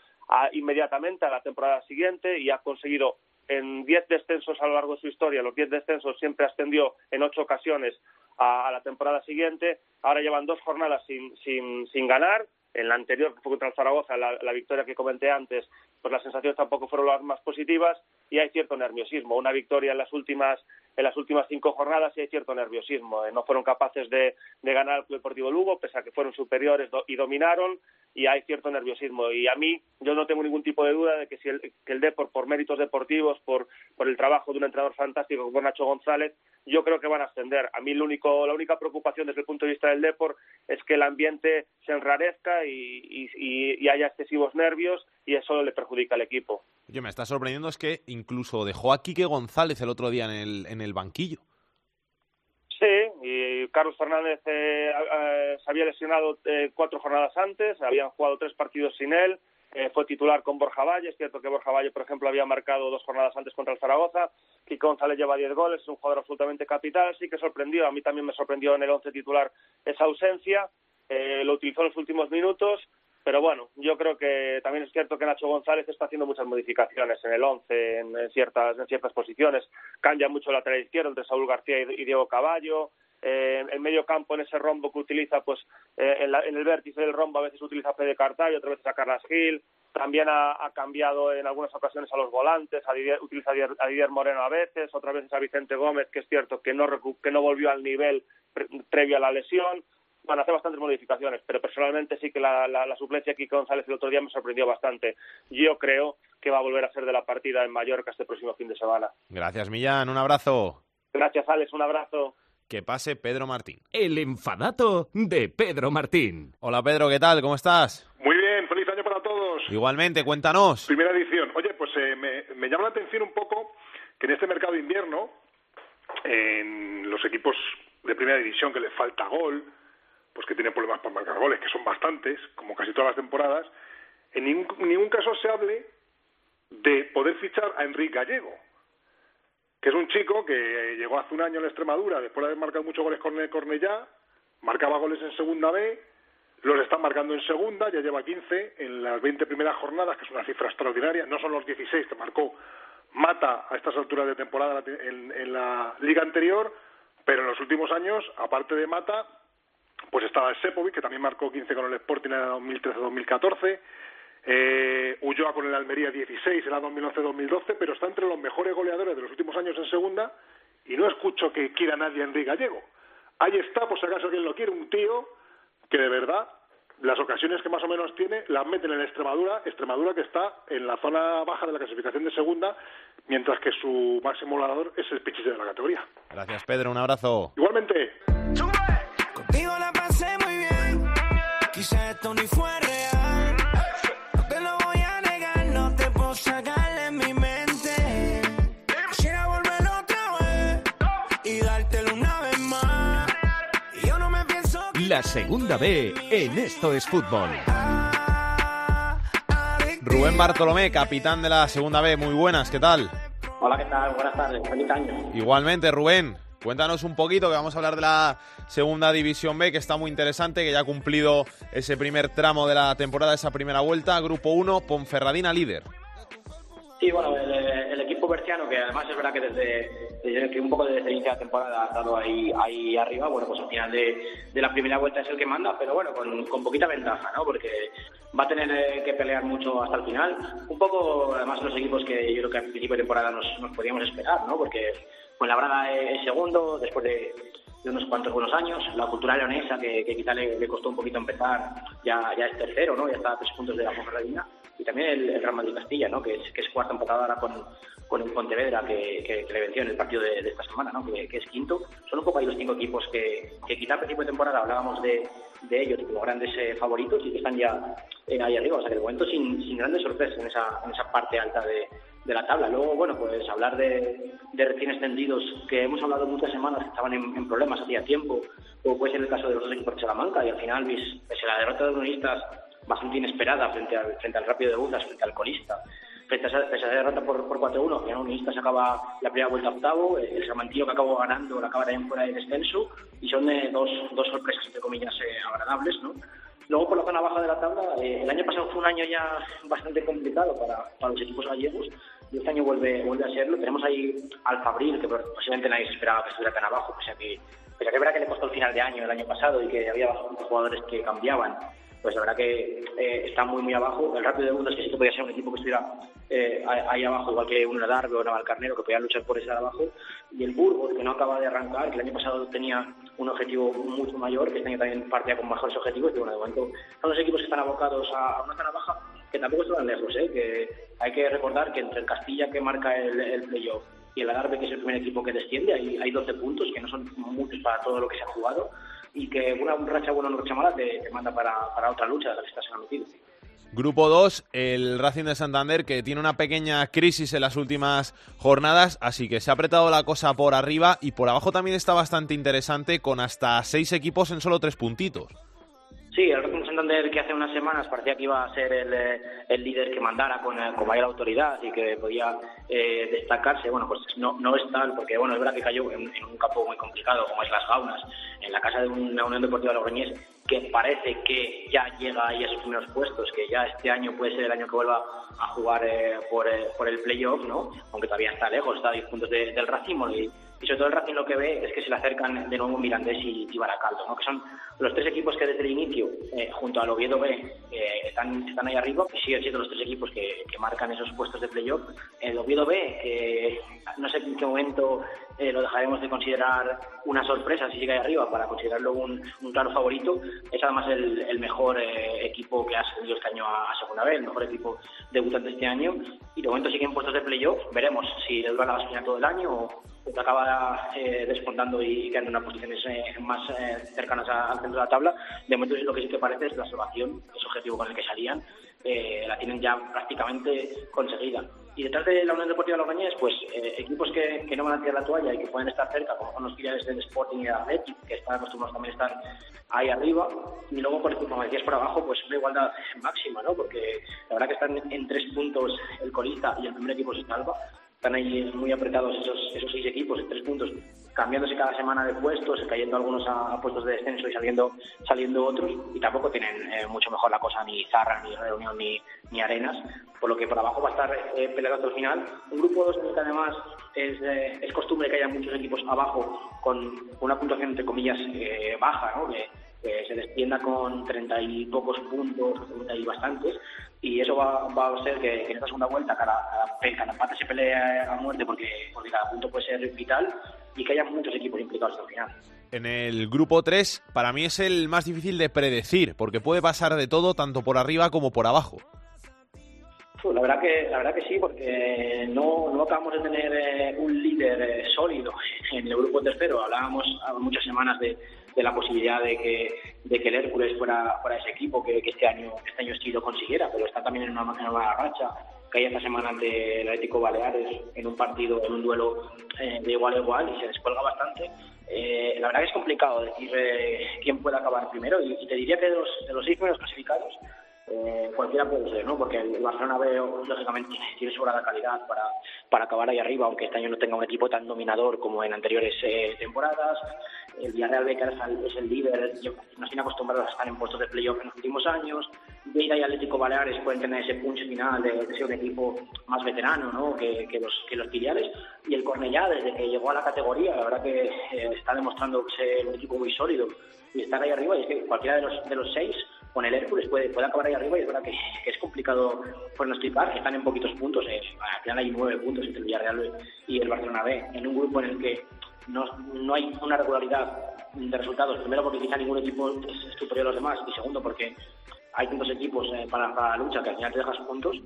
inmediatamente a la temporada siguiente y ha conseguido en 10 descensos a lo largo de su historia, los 10 descensos siempre ascendió en ocho ocasiones a, la temporada siguiente. Ahora llevan dos jornadas sin, sin, sin ganar. En la anterior, que fue contra el Zaragoza, la, la, victoria que comenté antes, pues las sensaciones tampoco fueron las más positivas y hay cierto nerviosismo. Una victoria en las últimas en las últimas cinco jornadas y hay cierto nerviosismo. Eh, no fueron capaces de, ganar el Club Deportivo Lugo, pese a que fueron superiores y dominaron y hay cierto nerviosismo. Y a mí, yo no tengo ningún tipo de duda de que si el, que el Depor, por méritos deportivos, por, por el trabajo de un entrenador fantástico como Nacho González, yo creo que van a ascender. A mí lo único, la única preocupación desde el punto de vista del Depor es que el ambiente se enrarezca y haya excesivos nervios y eso le perjudica al equipo. Yo me está sorprendiendo es que incluso dejó a Quique González el otro día en el, en el banquillo. Sí, y Carlos Fernández eh, eh, se había lesionado eh, cuatro jornadas antes, habían jugado tres partidos sin él, fue titular con Borja Valle, es cierto que Borja Valle, por ejemplo, había marcado dos jornadas antes contra el Zaragoza, Quique González lleva diez goles, es un jugador absolutamente capital, sí que sorprendió, a mí también me sorprendió en el once titular esa ausencia, lo utilizó en los últimos minutos, pero bueno, yo creo que también es cierto que Nacho González está haciendo muchas modificaciones en el 11, en, ciertas, en ciertas posiciones. Cambia mucho la lateral izquierdo entre Saúl García y, Diego Caballo. Eh, el medio campo en ese rombo que utiliza, pues eh, en, el vértice del rombo a veces utiliza a Fede Cartay, otras veces a Carlas Gil. También ha, cambiado en algunas ocasiones a los volantes, utiliza a Didier, Moreno a veces, otras veces a Vicente Gómez, que es cierto que no, que no volvió al nivel previo a la lesión van a hacer bastantes modificaciones, pero personalmente sí que la, la, suplencia de Kiko González el otro día me sorprendió bastante. Yo creo que va a volver a ser de la partida en Mallorca este próximo fin de semana. Gracias, Millán. Un abrazo. Gracias, Alex. Un abrazo. Que pase Pedro Martín. El enfadato de Pedro Martín. Hola, Pedro. ¿Qué tal? ¿Cómo estás? Muy bien. Feliz año para todos. Igualmente. Cuéntanos. Primera edición. Oye, pues eh, me, me llama la atención un poco que en este mercado de invierno, en los equipos de primera división que les falta gol, pues que tienen problemas para marcar goles, que son bastantes, como casi todas las temporadas, en ningún, ningún caso se hable de poder fichar a Enrique Gallego, que es un chico que llegó hace un año en la Extremadura después de haber marcado muchos goles con Cornellá, marcaba goles en segunda B, los están marcando en segunda, ya lleva 15 en las 20 primeras jornadas, que es una cifra extraordinaria, no son los 16 que marcó Mata a estas alturas de temporada en, la liga anterior, pero en los últimos años, aparte de Mata, pues estaba Sepovic, que también marcó 15 con el Sporting en el 2013-2014, eh, Ulloa con el Almería 16 en la 2011-2012, pero está entre los mejores goleadores de los últimos años en segunda y no escucho que quiera nadie a Enrique Gallego. Ahí está, por si acaso alguien lo quiere, un tío que de verdad las ocasiones que más o menos tiene las meten en Extremadura, Extremadura que está en la zona baja de la clasificación de segunda, mientras que su máximo volador es el Pichiche de la categoría. Gracias Pedro, un abrazo. Igualmente. La segunda B en Esto es Fútbol. Rubén Bartolomé, capitán de la segunda B, muy buenas, ¿qué tal? Hola, ¿qué tal? Buenas tardes, feliz año. Igualmente, Rubén, cuéntanos un poquito, que vamos a hablar de la segunda división B, que está muy interesante, que ya ha cumplido ese primer tramo de la temporada, esa primera vuelta, Grupo 1, Ponferradina líder. Sí, bueno, el, equipo berciano, que además es verdad que desde, que un poco desde el inicio de la temporada ha estado ahí, ahí arriba, bueno, pues al final de, la primera vuelta es el que manda, pero bueno, con, con poquita ventaja, ¿no? Porque va a tener eh, que pelear mucho hasta el final. Un poco, además, los equipos que yo creo que al principio de temporada nos, nos podíamos esperar, ¿no? Porque pues la Brada es segundo, después de, unos cuantos buenos años. La cultura leonesa, que, que quizá le, costó un poquito empezar, ya, ya es tercero, ¿no? Ya está a tres puntos de la Ponferradina. Y también el, el Real Madrid Castilla, ¿no? Que es, que es cuarta ahora con, con el Pontevedra, que, que, le venció en el partido de, esta semana, ¿no? Que, es quinto. Son un poco ahí los cinco equipos que, que quizá al principio de temporada hablábamos de, de ellos como grandes eh, favoritos y que están ya eh, ahí arriba. O sea que de momento sin, sin grandes sorpresas en esa, en esa parte alta de, de la tabla. Luego, bueno, pues hablar de, de recién extendidos, que hemos hablado muchas semanas que estaban en, problemas hacía tiempo, o puede ser el caso de los dos equipos de Salamanca, y al final, pese a la derrota de los bastante inesperada frente al, frente al Rápido de Buzas, frente al colista, frente a esa, esa derrota por, por 4-1, final Unionistas acaba la primera vuelta octavo, el Salmantino que acabó ganando, la acaba también fuera de descenso, y son eh, dos, dos sorpresas, entre comillas, eh, agradables, ¿no? Luego, por la zona baja de la tabla, eh, el año pasado fue un año ya bastante complicado para, para los equipos gallegos y este año vuelve, vuelve a serlo. Tenemos ahí al Fabril, que posiblemente nadie se esperaba que estuviera tan abajo, pese a que, pese a que que le costó el final de año el año pasado y que había jugadores que cambiaban pues la verdad que eh, está muy muy abajo. El Rápido de Bundes que sí que podía ser un equipo que estuviera eh, ahí abajo, igual que un Darbe o Navalcarnero, que podían luchar por ese abajo. Y el Burgos, que no acaba de arrancar, que el año pasado tenía un objetivo mucho mayor, que este año también partía con mejores objetivos. Y bueno, de momento son los equipos que están abocados a, una zona baja, que tampoco están lejos, ¿eh? que hay que recordar que entre el Castilla, que marca el, el playoff, y el Adarve, que es el primer equipo que desciende, hay, hay 12 puntos, que no son muchos para todo lo que se ha jugado y que una racha buena o una racha mala te, manda para, para, otra lucha de la que estás. Grupo 2, el Racing de Santander, que tiene una pequeña crisis en las últimas jornadas, así que se ha apretado la cosa por arriba y por abajo también está bastante interesante, con hasta seis equipos en solo tres puntitos. Sí, el Racing Santander que hace unas semanas parecía que iba a ser el, eh, el líder que mandara con, eh, con, mayor autoridad y que podía eh, destacarse, bueno, pues no, no es tal, porque bueno, es verdad que cayó en, un campo muy complicado como es Las Gaunas, en la casa de una Unión Deportiva Logroñés, que parece que ya llega ahí a sus primeros puestos, que ya este año puede ser el año que vuelva a jugar por, por, el playoff, ¿no? Aunque todavía está lejos, está a 10 puntos del Racing y y sobre todo el Racing lo que ve es que se le acercan de nuevo Mirandés y, y Baracaldo, ¿no? que son los tres equipos que desde el inicio, eh, junto al Oviedo B, eh, están, están ahí arriba y siguen siendo los tres equipos que, que marcan esos puestos de playoff. El Oviedo B, que no sé en qué momento eh, lo dejaremos de considerar una sorpresa si sigue ahí arriba para considerarlo un, un claro favorito. Es además el, el mejor eh, equipo que ha salido este año a, a, segunda vez, el mejor equipo debutante este año. Y de momento siguen puestos de playoff. Veremos si le dura la gasolina todo el año o, o acaba eh, descontando y quedando en unas posiciones eh, más eh, cercanas al centro de la tabla. De momento lo que sí que parece es la salvación, ese objetivo con el que salían, eh, la tienen ya prácticamente conseguida. Y detrás de la Unión Deportiva Logroñés, pues eh, equipos que, que, no van a tirar la toalla y que pueden estar cerca, como son los filiales del Sporting y del Athletic, que están acostumbrados también a estar ahí arriba. Y luego, por, como decías por abajo, pues una igualdad máxima, ¿no? Porque la verdad que están en tres puntos el colista y el primer equipo se salva. Están ahí muy apretados esos, esos seis equipos en tres puntos, cambiándose cada semana de puestos, cayendo algunos a, a puestos de descenso y saliendo saliendo otros. Y tampoco tienen eh, mucho mejor la cosa ni Zarra, ni Reunión, ni, ni Arenas. Por lo que por abajo va a estar eh, peleado hasta el final. Un grupo 2 que además es, eh, es, costumbre que haya muchos equipos abajo con una puntuación entre comillas eh, baja, ¿no? Que, que, se despienda con treinta y pocos puntos, treinta y bastantes, y eso va, va a ser que, que, en esta segunda vuelta cada, cada, cada empate se pelee a muerte porque, porque cada punto puede ser vital y que haya muchos equipos implicados el final. En el grupo 3, para mí es el más difícil de predecir, porque puede pasar de todo, tanto por arriba como por abajo. La verdad que la verdad que sí, porque no, no acabamos de tener eh, un líder eh, sólido en el grupo tercero. Hablábamos muchas semanas de, de la posibilidad de que, de que el Hércules fuera, fuera ese equipo que, que, este año este año sí lo consiguiera, pero está también en una, en una racha. Caía esta semana ante el Atlético Baleares en un partido, en un duelo eh, de igual a igual y se descuelga bastante. Eh, la verdad que es complicado decir eh, quién puede acabar primero y, y, te diría que de los, de los seis primeros clasificados eh, cualquiera puede ser, ¿no? Porque el Barcelona veo, lógicamente, tiene sobrada calidad para, para acabar ahí arriba, aunque este año no tenga un equipo tan dominador como en anteriores eh, temporadas. El Villarreal B, que es el líder, nos tiene acostumbrados a estar en puestos de playoff en los últimos años. Lleida y Atlético Baleares pueden tener ese punch final de, de ser un equipo más veterano ¿no? que, que, los, que los filiales. Y el Cornellá, desde que llegó a la categoría, la verdad que eh, está demostrando ser un equipo muy sólido y estar ahí arriba. Y es que cualquiera de los, de los seis con el Hércules puede, puede acabar ahí arriba y es verdad que, que es complicado pronosticar, que están en poquitos puntos, eh, al final hay nueve puntos entre el Villarreal y el Barcelona B, en un grupo en el que no, no hay una regularidad de resultados, primero porque quizá ningún equipo es superior a los demás y segundo porque hay tantos equipos eh, para, la lucha que al final te dejas puntos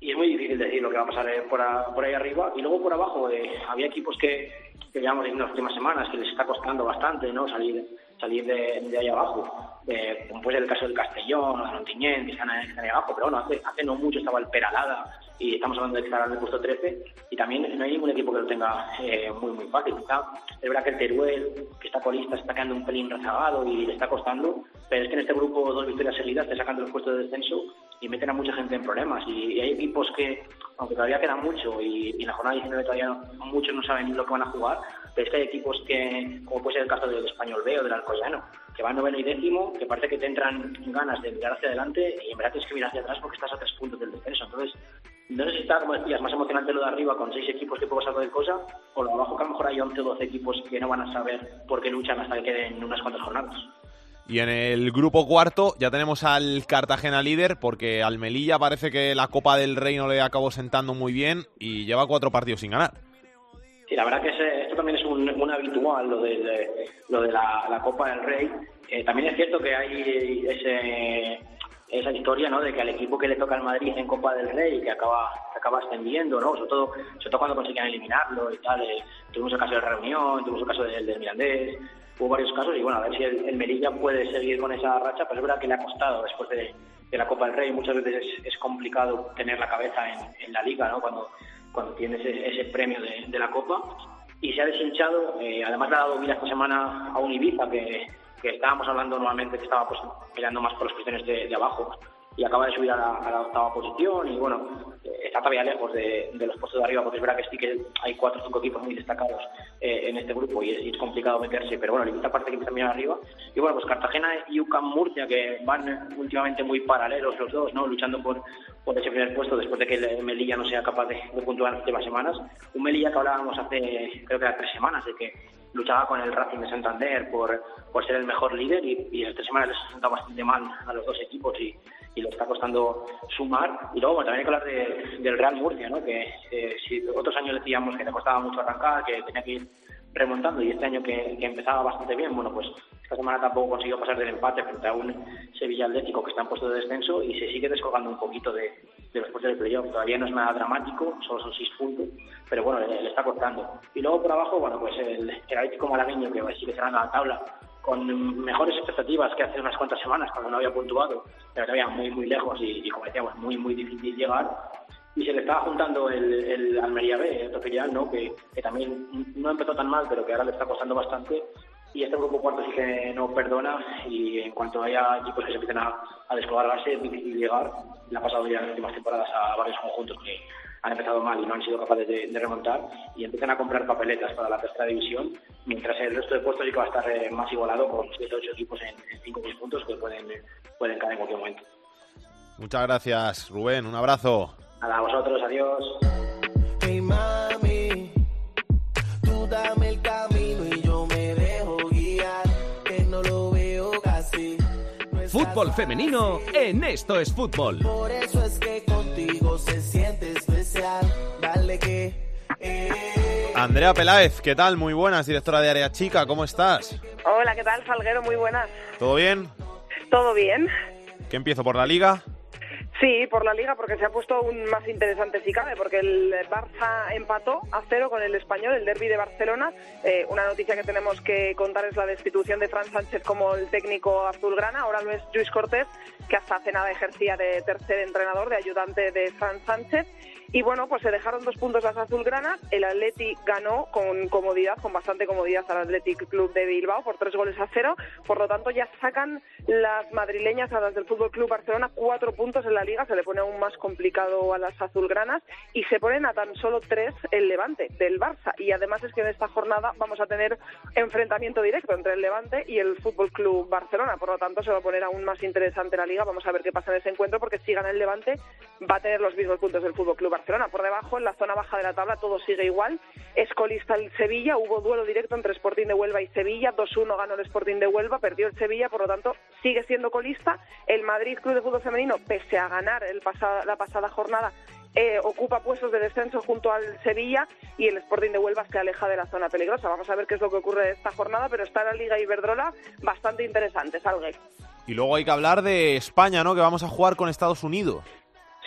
y es muy difícil decir lo que va a pasar eh, por, a, por, ahí arriba. Y luego por abajo eh, había equipos que, que llevamos en las últimas semanas que les está costando bastante no salir salir de, de ahí abajo, eh, como puede ser el caso del Castellón o de Montiñén, que están ahí abajo, pero bueno, hace, hace no mucho estaba el Peralada y estamos hablando de que estará en el puesto 13 y también no hay ningún equipo que lo tenga eh, muy muy fácil. Quizá es verdad que el Teruel, que está colista, está quedando un pelín rezagado y le está costando, pero es que en este grupo dos victorias seguidas te sacan de los puestos de descenso y meten a mucha gente en problemas y, y hay equipos que, aunque todavía queda mucho y, y en la jornada 19 todavía no, muchos no saben lo que van a jugar, pero es que hay equipos que, como puede ser el caso del Español B o del Alcoyano, que van noveno y décimo, que parece que te entran ganas de mirar hacia adelante y en verdad tienes que mirar hacia atrás porque estás a tres puntos del descenso. Entonces, no sé si está, como decías, más emocionante lo de arriba con seis equipos que puedo pasar de cosa, o lo de abajo que a lo mejor hay 11 o 12 equipos que no van a saber por qué luchan hasta que queden unas cuantas jornadas. Y en el grupo cuarto ya tenemos al Cartagena líder, porque al Melilla parece que la Copa del Rey no le acabó sentando muy bien y lleva cuatro partidos sin ganar. Sí, la verdad que esto también es un, un habitual, lo de, lo de la, la Copa del Rey. Eh, también es cierto que hay ese, esa historia ¿no? de que al equipo que le toca al Madrid en Copa del Rey, que acaba, que acaba ascendiendo, ¿no? sobre, todo, sobre todo cuando consiguen eliminarlo y tal. Eh, tuvimos el caso de Reunión, tuvimos el caso del, del Mirandés, hubo varios casos y bueno, a ver si el, el Melilla puede seguir con esa racha, pero es verdad que le ha costado después de, de la Copa del Rey. Muchas veces es, es complicado tener la cabeza en, en la liga, ¿no? cuando cuando tiene ese, ese premio de, de, la Copa. Y se ha deshinchado, eh, además le ha dado vida esta semana a un Ibiza que, que estábamos hablando nuevamente que estaba pues, peleando más por las cuestiones de, de abajo y acaba de subir a la, a la, octava posición y bueno, está todavía lejos de, de, los puestos de arriba porque es verdad que sí que hay cuatro o cinco equipos muy destacados eh, en este grupo y es, y es, complicado meterse, pero bueno, limita parte que empieza mirar arriba y bueno, pues Cartagena y UCAM Murcia que van últimamente muy paralelos los dos, ¿no? Luchando por, por ese primer puesto después de que el Melilla no sea capaz de, de puntuar las últimas semanas. Un Melilla que hablábamos hace, creo que era tres semanas, de que luchaba con el Racing de Santander por, por ser el mejor líder y, y estas semanas les ha sentado bastante mal a los dos equipos y, y le está costando sumar. Y luego bueno, también hay que hablar de, del Real Murcia, ¿no? que eh, si otros años decíamos que le costaba mucho arrancar, que tenía que ir remontando y este año que, que empezaba bastante bien, bueno, pues esta semana tampoco consiguió pasar del empate frente a un Sevilla Atlético que está en puesto de descenso y se sigue descolgando un poquito de, de los puestos del playoff. Todavía no es nada dramático, solo son seis puntos, pero bueno, le, le está costando. Y luego por abajo, bueno, pues el, el Atlético Malagueño que sigue cerrando la tabla con mejores expectativas que hace unas cuantas semanas cuando no había puntuado, pero todavía muy, muy lejos y, y como decíamos, muy, muy difícil llegar. Y se le estaba juntando el, el Almería B, el filial, ¿no? Que, que también no empezó tan mal, pero que ahora le está costando bastante. Y este grupo cuarto sí que no perdona y en cuanto haya equipos que se empiecen a, a descolgarse es difícil llegar. Le ha pasado ya en las últimas temporadas a varios conjuntos que han empezado mal y no han sido capaces de, de remontar y empiezan a comprar papeletas para la tercera división, mientras el resto de puestos sí que va a estar eh, más igualado con 7 o 8 equipos en 5 o 6 puntos que pueden, pueden caer en cualquier momento. Muchas gracias, Rubén. Un abrazo. Nada, a vosotros, adiós. Hey mami, tú dame el camino y yo me dejo guiar, que no lo veo casi. Fútbol femenino en Esto es Fútbol. Por eso es que contigo se siente especial. Dale que. eh. Andrea Peláez, ¿qué tal? Muy buenas, directora de Área Chica, ¿cómo estás? Hola, ¿qué tal, Salguero? Muy buenas. ¿Todo bien? ¿Todo bien? ¿Qué empiezo por la liga? Sí, por la liga, porque se ha puesto aún más interesante si cabe, porque el Barça empató a cero con el español, el derby de Barcelona. Eh, una noticia que tenemos que contar es la destitución de Fran Sánchez como el técnico azulgrana. Ahora lo es Luis Cortés, que hasta hace nada ejercía de tercer entrenador, de ayudante de Fran Sánchez. Y bueno, pues se dejaron dos puntos las azulgranas. El Atleti ganó con comodidad, con bastante comodidad al Athletic Club de Bilbao por tres goles a cero. Por lo tanto, ya sacan las madrileñas a las del Fútbol Club Barcelona cuatro puntos en la liga. Se le pone aún más complicado a las azulgranas y se ponen a tan solo tres el Levante del Barça. Y además es que en esta jornada vamos a tener enfrentamiento directo entre el Levante y el Fútbol Club Barcelona. Por lo tanto, se va a poner aún más interesante la liga. Vamos a ver qué pasa en ese encuentro porque si gana el Levante va a tener los mismos puntos del Fútbol Club Barcelona. Por debajo, en la zona baja de la tabla, todo sigue igual. Es colista el Sevilla. Hubo duelo directo entre Sporting de Huelva y Sevilla. 2-1 ganó el Sporting de Huelva, perdió el Sevilla, por lo tanto, sigue siendo colista. El Madrid Club de Fútbol Femenino, pese a ganar el pasada, la pasada jornada, eh, ocupa puestos de descenso junto al Sevilla y el Sporting de Huelva se aleja de la zona peligrosa. Vamos a ver qué es lo que ocurre esta jornada, pero está la Liga Iberdrola bastante interesante, Salgue. Y luego hay que hablar de España, ¿no? Que vamos a jugar con Estados Unidos.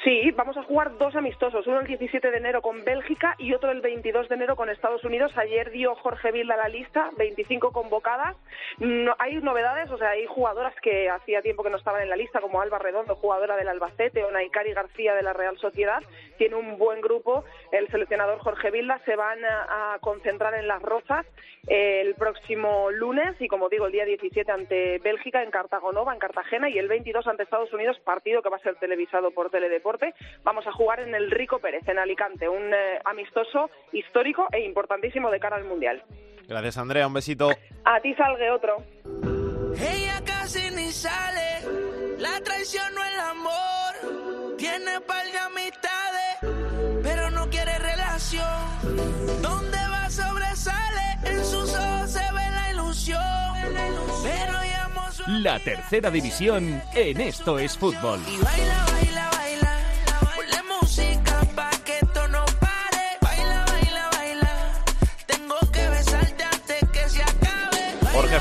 Sí, vamos a jugar dos amistosos, uno el 17 de enero con Bélgica y otro el 22 de enero con Estados Unidos. Ayer dio Jorge Vilda la lista, 25 convocadas. No, hay novedades, o sea, hay jugadoras que hacía tiempo que no estaban en la lista, como Alba Redondo, jugadora del Albacete, o Naikari García de la Real Sociedad. Tiene un buen grupo. El seleccionador Jorge Vilda se van a, concentrar en las Rozas eh, el próximo lunes y, como digo, el día 17 ante Bélgica en Cartagonova, en Cartagena, y el 22 ante Estados Unidos, partido que va a ser televisado por Teledeporte. Vamos a jugar en el Rico Pérez, en Alicante, un eh, amistoso histórico e importantísimo de cara al Mundial. Gracias, Andrea. Un besito. A ti salgue otro. Ella casi ni sale, la traición no el amor. Tiene par de amistades, pero no quiere relación. Donde va sobresale, en sus ojos se ve la ilusión. Pero llamo su La tercera división en Esto es Fútbol. y baila, baila.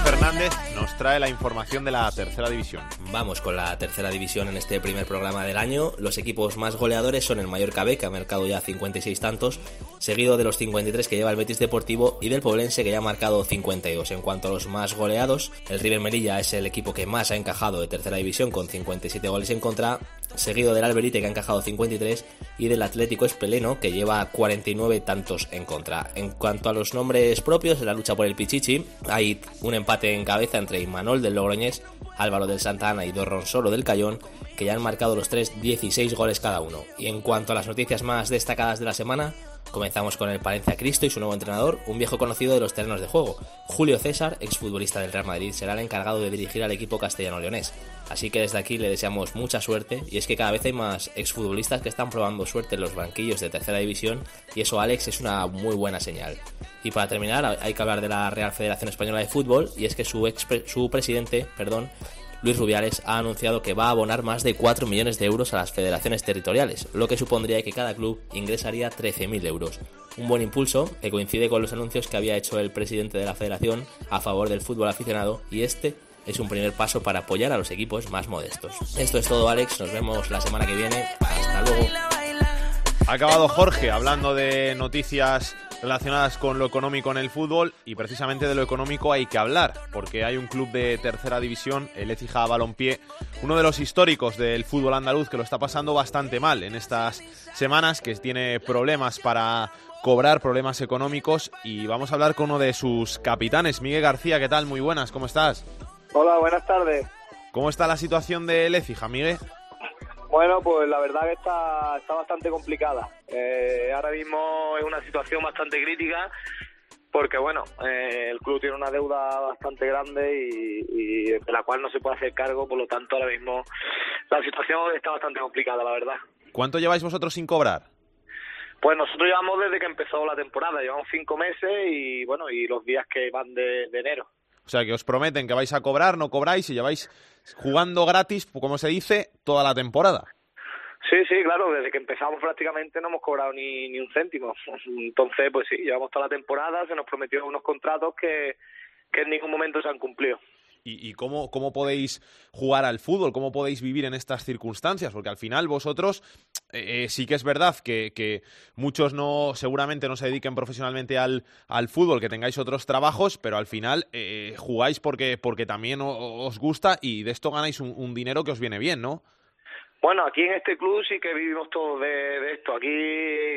Fernández nos trae la información de la tercera división. Vamos con la tercera división en este primer programa del año. Los equipos más goleadores son el Mallorca B, que ha marcado ya 56 tantos, seguido de los 53 que lleva el Betis Deportivo y del Poblense, que ya ha marcado 52. En cuanto a los más goleados, el River Melilla es el equipo que más ha encajado de tercera división con 57 goles en contra, seguido del Alberite, que ha encajado 53, y del Atlético Espeleno, que lleva 49 tantos en contra. En cuanto a los nombres propios, en la lucha por el Pichichi, hay un empate en cabeza entre Imanol del Logroñés, Álvaro del Santa Ana y Dorron Solo del Cayón, que ya han marcado los tres 16 goles cada uno. Y en cuanto a las noticias más destacadas de la semana, Comenzamos con el Palencia Cristo y su nuevo entrenador, un viejo conocido de los terrenos de juego. Julio César, exfutbolista del Real Madrid, será el encargado de dirigir al equipo castellano-leonés. Así que desde aquí le deseamos mucha suerte y es que cada vez hay más exfutbolistas que están probando suerte en los banquillos de tercera división y eso Alex es una muy buena señal. Y para terminar hay que hablar de la Real Federación Española de Fútbol y es que su, ex, su presidente, perdón, Luis Rubiales ha anunciado que va a abonar más de 4 millones de euros a las federaciones territoriales, lo que supondría que cada club ingresaría 13.000 euros. Un buen impulso que coincide con los anuncios que había hecho el presidente de la federación a favor del fútbol aficionado y este es un primer paso para apoyar a los equipos más modestos. Esto es todo Alex, nos vemos la semana que viene. Hasta luego. Ha acabado Jorge hablando de noticias relacionadas con lo económico en el fútbol y precisamente de lo económico hay que hablar porque hay un club de tercera división, el Ecija Balompié, uno de los históricos del fútbol andaluz que lo está pasando bastante mal en estas semanas, que tiene problemas para cobrar, problemas económicos y vamos a hablar con uno de sus capitanes, Miguel García, ¿qué tal? Muy buenas, ¿cómo estás? Hola, buenas tardes. ¿Cómo está la situación del Écija, Miguel? Bueno, pues la verdad que está, está bastante complicada. Eh, ahora mismo es una situación bastante crítica porque, bueno, eh, el club tiene una deuda bastante grande y, de la cual no se puede hacer cargo, por lo tanto ahora mismo la situación está bastante complicada, la verdad. ¿Cuánto lleváis vosotros sin cobrar? Pues nosotros llevamos desde que empezó la temporada, llevamos cinco meses y, bueno, y los días que van de, de enero. O sea, que os prometen que vais a cobrar, no cobráis y lleváis jugando gratis, como se dice, toda la temporada. Sí, sí, claro, desde que empezamos prácticamente no hemos cobrado ni, ni un céntimo. Entonces, pues sí, llevamos toda la temporada, se nos prometió unos contratos que, que en ningún momento se han cumplido. ¿Y, y cómo, cómo podéis jugar al fútbol? ¿Cómo podéis vivir en estas circunstancias? Porque al final vosotros eh, eh, sí que es verdad que, muchos no seguramente no se dediquen profesionalmente al, al fútbol, que tengáis otros trabajos, pero al final eh, jugáis porque, porque también os gusta y de esto ganáis un, dinero que os viene bien, ¿no? Bueno, aquí en este club sí que vivimos todos de, de esto. Aquí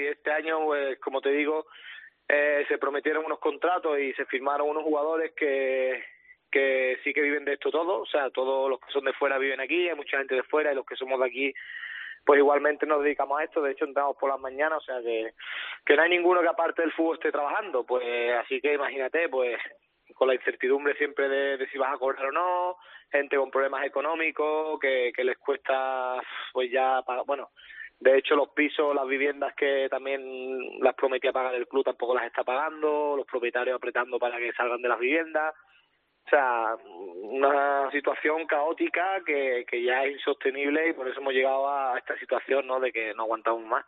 este año, pues, como te digo, eh, se prometieron unos contratos y se firmaron unos jugadores que, que sí que viven de esto todo. O sea, todos los que son de fuera viven aquí, hay mucha gente de fuera y los que somos de aquí, pues igualmente nos dedicamos a esto. De hecho, entramos por las mañanas, o sea que, que no hay ninguno que aparte del fútbol esté trabajando. Pues así que imagínate, pues con la incertidumbre siempre de, si vas a cobrar o no, gente con problemas económicos que, que les cuesta pues ya pagar, bueno de hecho los pisos las viviendas que también las prometía pagar el club tampoco las está pagando los propietarios apretando para que salgan de las viviendas o sea una situación caótica que, que ya es insostenible y por eso hemos llegado a esta situación no de que no aguantamos más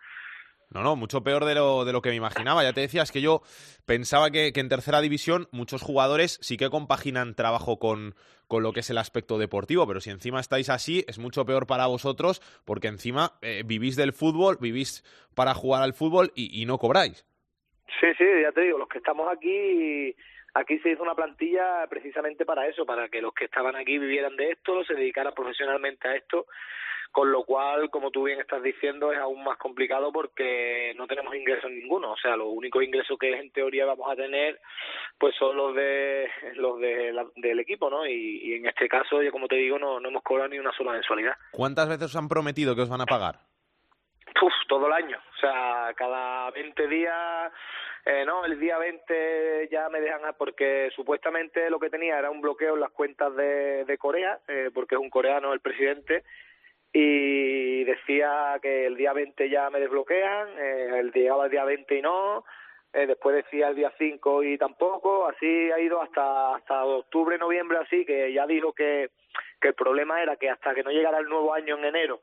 no, no, mucho peor de lo, de lo que me imaginaba. Ya te decía, es que yo pensaba que, que en tercera división muchos jugadores sí que compaginan trabajo con, con lo que es el aspecto deportivo, pero si encima estáis así, es mucho peor para vosotros porque encima eh, vivís del fútbol, vivís para jugar al fútbol y, y no cobráis. Sí, sí, ya te digo, los que estamos aquí aquí se hizo una plantilla precisamente para eso, para que los que estaban aquí vivieran de esto, se dedicaran profesionalmente a esto con lo cual, como tú bien estás diciendo, es aún más complicado porque no tenemos ingresos ninguno, o sea, los únicos ingresos que en teoría vamos a tener, pues son los de los de la, del equipo, ¿no? Y, y, en este caso, ya como te digo, no, no hemos cobrado ni una sola mensualidad. ¿Cuántas veces os han prometido que os van a pagar? Uf, todo el año, o sea, cada 20 días eh, no, el día 20 ya me dejan, porque supuestamente lo que tenía era un bloqueo en las cuentas de, de Corea, eh, porque es un coreano el presidente, y decía que el día 20 ya me desbloquean, eh, el llegaba el día 20 y no, eh, después decía el día 5 y tampoco, así ha ido hasta hasta octubre, noviembre, así que ya dijo que, que el problema era que hasta que no llegara el nuevo año en enero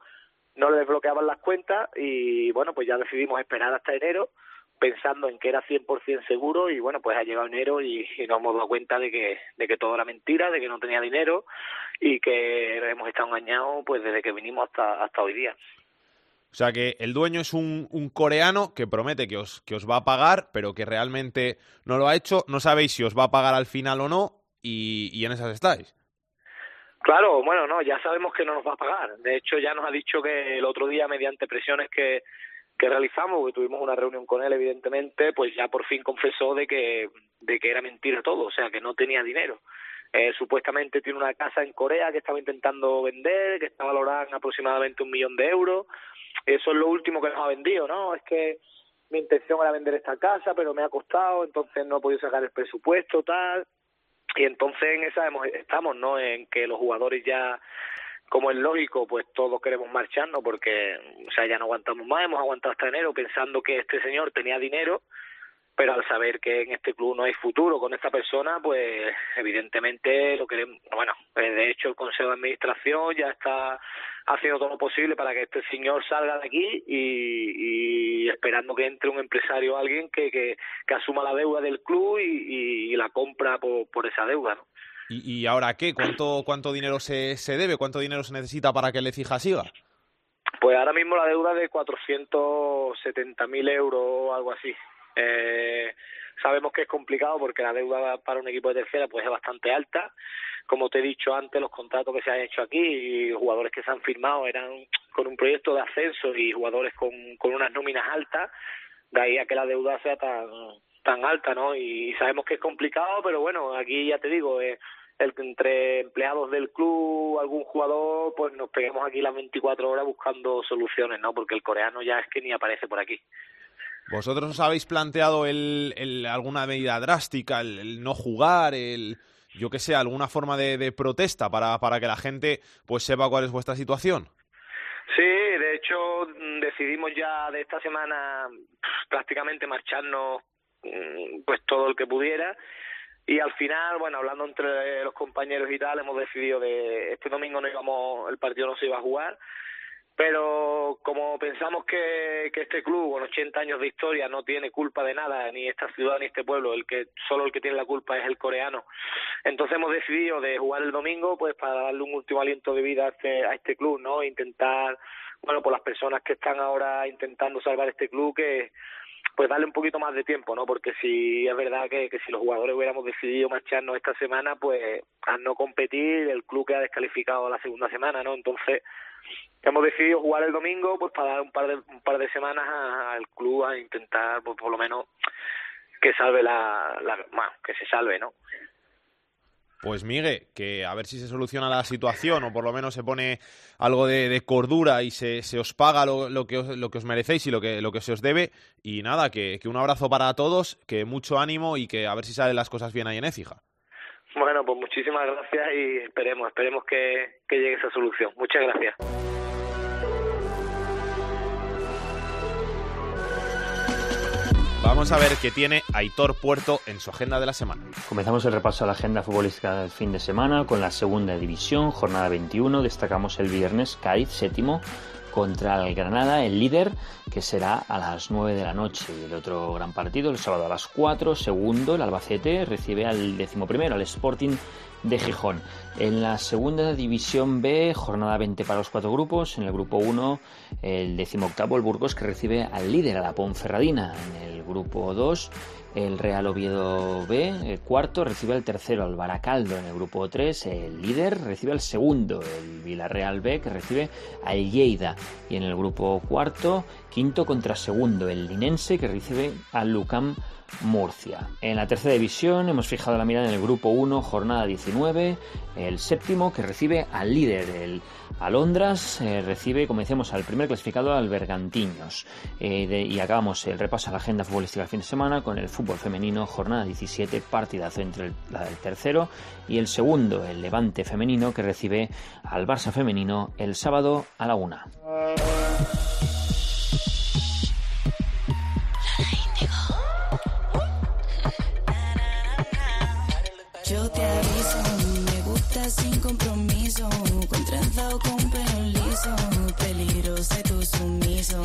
no le desbloqueaban las cuentas y bueno, pues ya decidimos esperar hasta enero pensando en que era 100% seguro y bueno, pues ha llegado enero y, nos hemos dado cuenta de que, de que todo era mentira, de que no tenía dinero y que hemos estado engañados pues desde que vinimos hasta, hasta hoy día. O sea que el dueño es un, un, coreano que promete que os, que os va a pagar, pero que realmente no lo ha hecho. No sabéis si os va a pagar al final o no y, y en esas estáis. Claro, bueno, no, ya sabemos que no nos va a pagar. De hecho, ya nos ha dicho que el otro día, mediante presiones que, que realizamos, que tuvimos una reunión con él, evidentemente, pues ya por fin confesó de que, de que era mentira todo, o sea, que no tenía dinero. Eh, supuestamente tiene una casa en Corea que estaba intentando vender, que está valorada en aproximadamente un millón de euros. Eso es lo último que nos ha vendido, ¿no? Es que mi intención era vender esta casa, pero me ha costado, entonces no he podido sacar el presupuesto, tal. Y entonces en esa hemos, estamos, ¿no? En que los jugadores ya como es lógico, pues todos queremos marcharnos porque, o sea, ya no aguantamos más, hemos aguantado hasta enero pensando que este señor tenía dinero pero al saber que en este club no hay futuro con esta persona, pues evidentemente lo queremos, bueno, eh, de hecho el Consejo de Administración ya está haciendo todo lo posible para que este señor salga de aquí y, y esperando que entre un empresario o alguien que, que, que, asuma la deuda del club y, y la compra por, por esa deuda, ¿no? ¿Y, ¿Y, ahora qué? ¿Cuánto, cuánto dinero se, se debe? ¿Cuánto dinero se necesita para que Lecija siga? Pues ahora mismo la deuda de 470.000 euros o algo así. Eh, sabemos que es complicado porque la deuda para un equipo de tercera pues es bastante alta. Como te he dicho antes, los contratos que se han hecho aquí y jugadores que se han firmado eran con un proyecto de ascenso y jugadores con, unas nóminas altas, de ahí a que la deuda sea tan alta, ¿no? Y sabemos que es complicado, pero bueno, aquí ya te digo, eh, entre empleados del club, algún jugador, pues nos peguemos aquí las 24 horas buscando soluciones, ¿no? Porque el coreano ya es que ni aparece por aquí. ¿Vosotros os habéis planteado el, el alguna medida drástica, el, no jugar, el yo que sé, alguna forma de, protesta para, para que la gente pues sepa cuál es vuestra situación? Sí, de hecho decidimos ya de esta semana prácticamente marcharnos pues todo el que pudiera y al final, bueno, hablando entre los compañeros y tal, hemos decidido de este domingo no íbamos, el partido no se iba a jugar, pero como pensamos que, que este club con 80 años de historia no tiene culpa de nada, ni esta ciudad ni este pueblo, el que solo el que tiene la culpa es el coreano, entonces hemos decidido de jugar el domingo pues para darle un último aliento de vida a este, a este club, ¿no? Intentar, bueno, por las personas que están ahora intentando salvar este club que pues darle un poquito más de tiempo, ¿no? Porque si es verdad que, que si los jugadores hubiéramos decidido marcharnos esta semana, pues al no competir, el club queda descalificado la segunda semana, ¿no? Entonces hemos decidido jugar el domingo, pues para dar un par de un par de semanas al club a intentar, pues por lo menos que salve la, que se salve, ¿no? Pues Miguel, que a ver si se soluciona la situación o por lo menos se pone algo de, cordura y se, se, os paga lo, que os, lo que os merecéis y lo que, se os debe. Y nada, que, que un abrazo para todos, que mucho ánimo y que a ver si salen las cosas bien ahí en Écija. Bueno, pues muchísimas gracias y esperemos, esperemos que, que llegue esa solución. Muchas gracias. Vamos a ver qué tiene Aitor Puerto en su agenda de la semana. Comenzamos el repaso a la agenda futbolística del fin de semana con la segunda división, jornada 21. Destacamos el viernes Cádiz, séptimo, contra el Granada, el líder, que será a las 9 de la noche. El otro gran partido, el sábado a las 4, segundo, el Albacete recibe al décimo primero, al Sporting de Gijón. En la segunda división B, jornada 20 para los cuatro grupos. En el grupo 1, el decimoctavo, el Burgos, que recibe al líder, a la Ponferradina. En el grupo 2, el Real Oviedo B, el cuarto, recibe al tercero, al Baracaldo. En el grupo 3, el líder recibe al segundo, el Villarreal B, que recibe al Lleida. Y en el grupo cuarto, quinto contra segundo, el Linense, que recibe al Lucam Murcia. En la tercera división hemos fijado la mirada en el grupo 1, jornada 19, el séptimo que recibe al líder, el Alondras, eh, recibe, como decíamos, al primer clasificado, al Bergantiños. Eh, y acabamos el repaso a la agenda futbolística del fin de semana con el fútbol femenino, jornada 17, partidazo entre el, la, el tercero y el segundo, el Levante femenino, que recibe al Barça femenino el sábado a la una. Compromiso, con trenza o con pelo liso, peligroso y tu sumiso.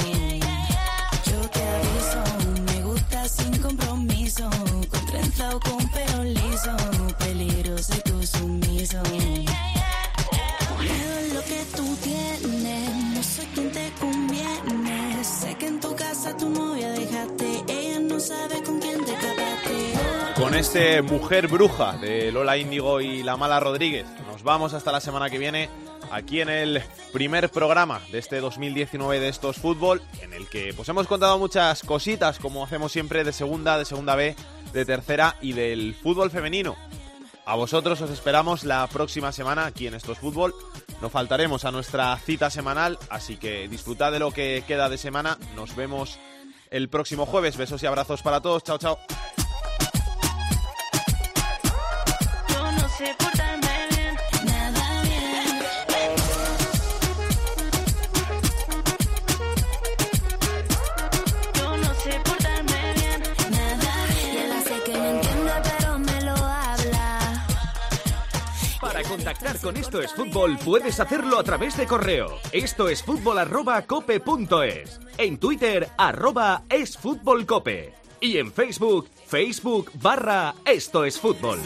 Yo te aviso, me gusta sin compromiso, con trenza o con pelo liso, peligroso y tu sumiso. Este Mujer Bruja de Lola Índigo y La Mala Rodríguez, nos vamos hasta la semana que viene aquí en el primer programa de este 2019 de Estos Fútbol, en el que pues hemos contado muchas cositas, como hacemos siempre, de segunda, de segunda B, de tercera y del fútbol femenino. A vosotros os esperamos la próxima semana aquí en Estos Fútbol. No faltaremos a nuestra cita semanal, así que disfrutad de lo que queda de semana. Nos vemos el próximo jueves. Besos y abrazos para todos. Chao, chao. sé portarme bien, nada bien. Yo no sé portarme bien, nada bien. Ya la sé que no entiende, pero me lo habla. Para contactar con Esto es Fútbol puedes hacerlo a través de correo. Esto es fútbol arroba. En Twitter arroba es fútbol. Y en Facebook, Facebook barra Esto es Fútbol.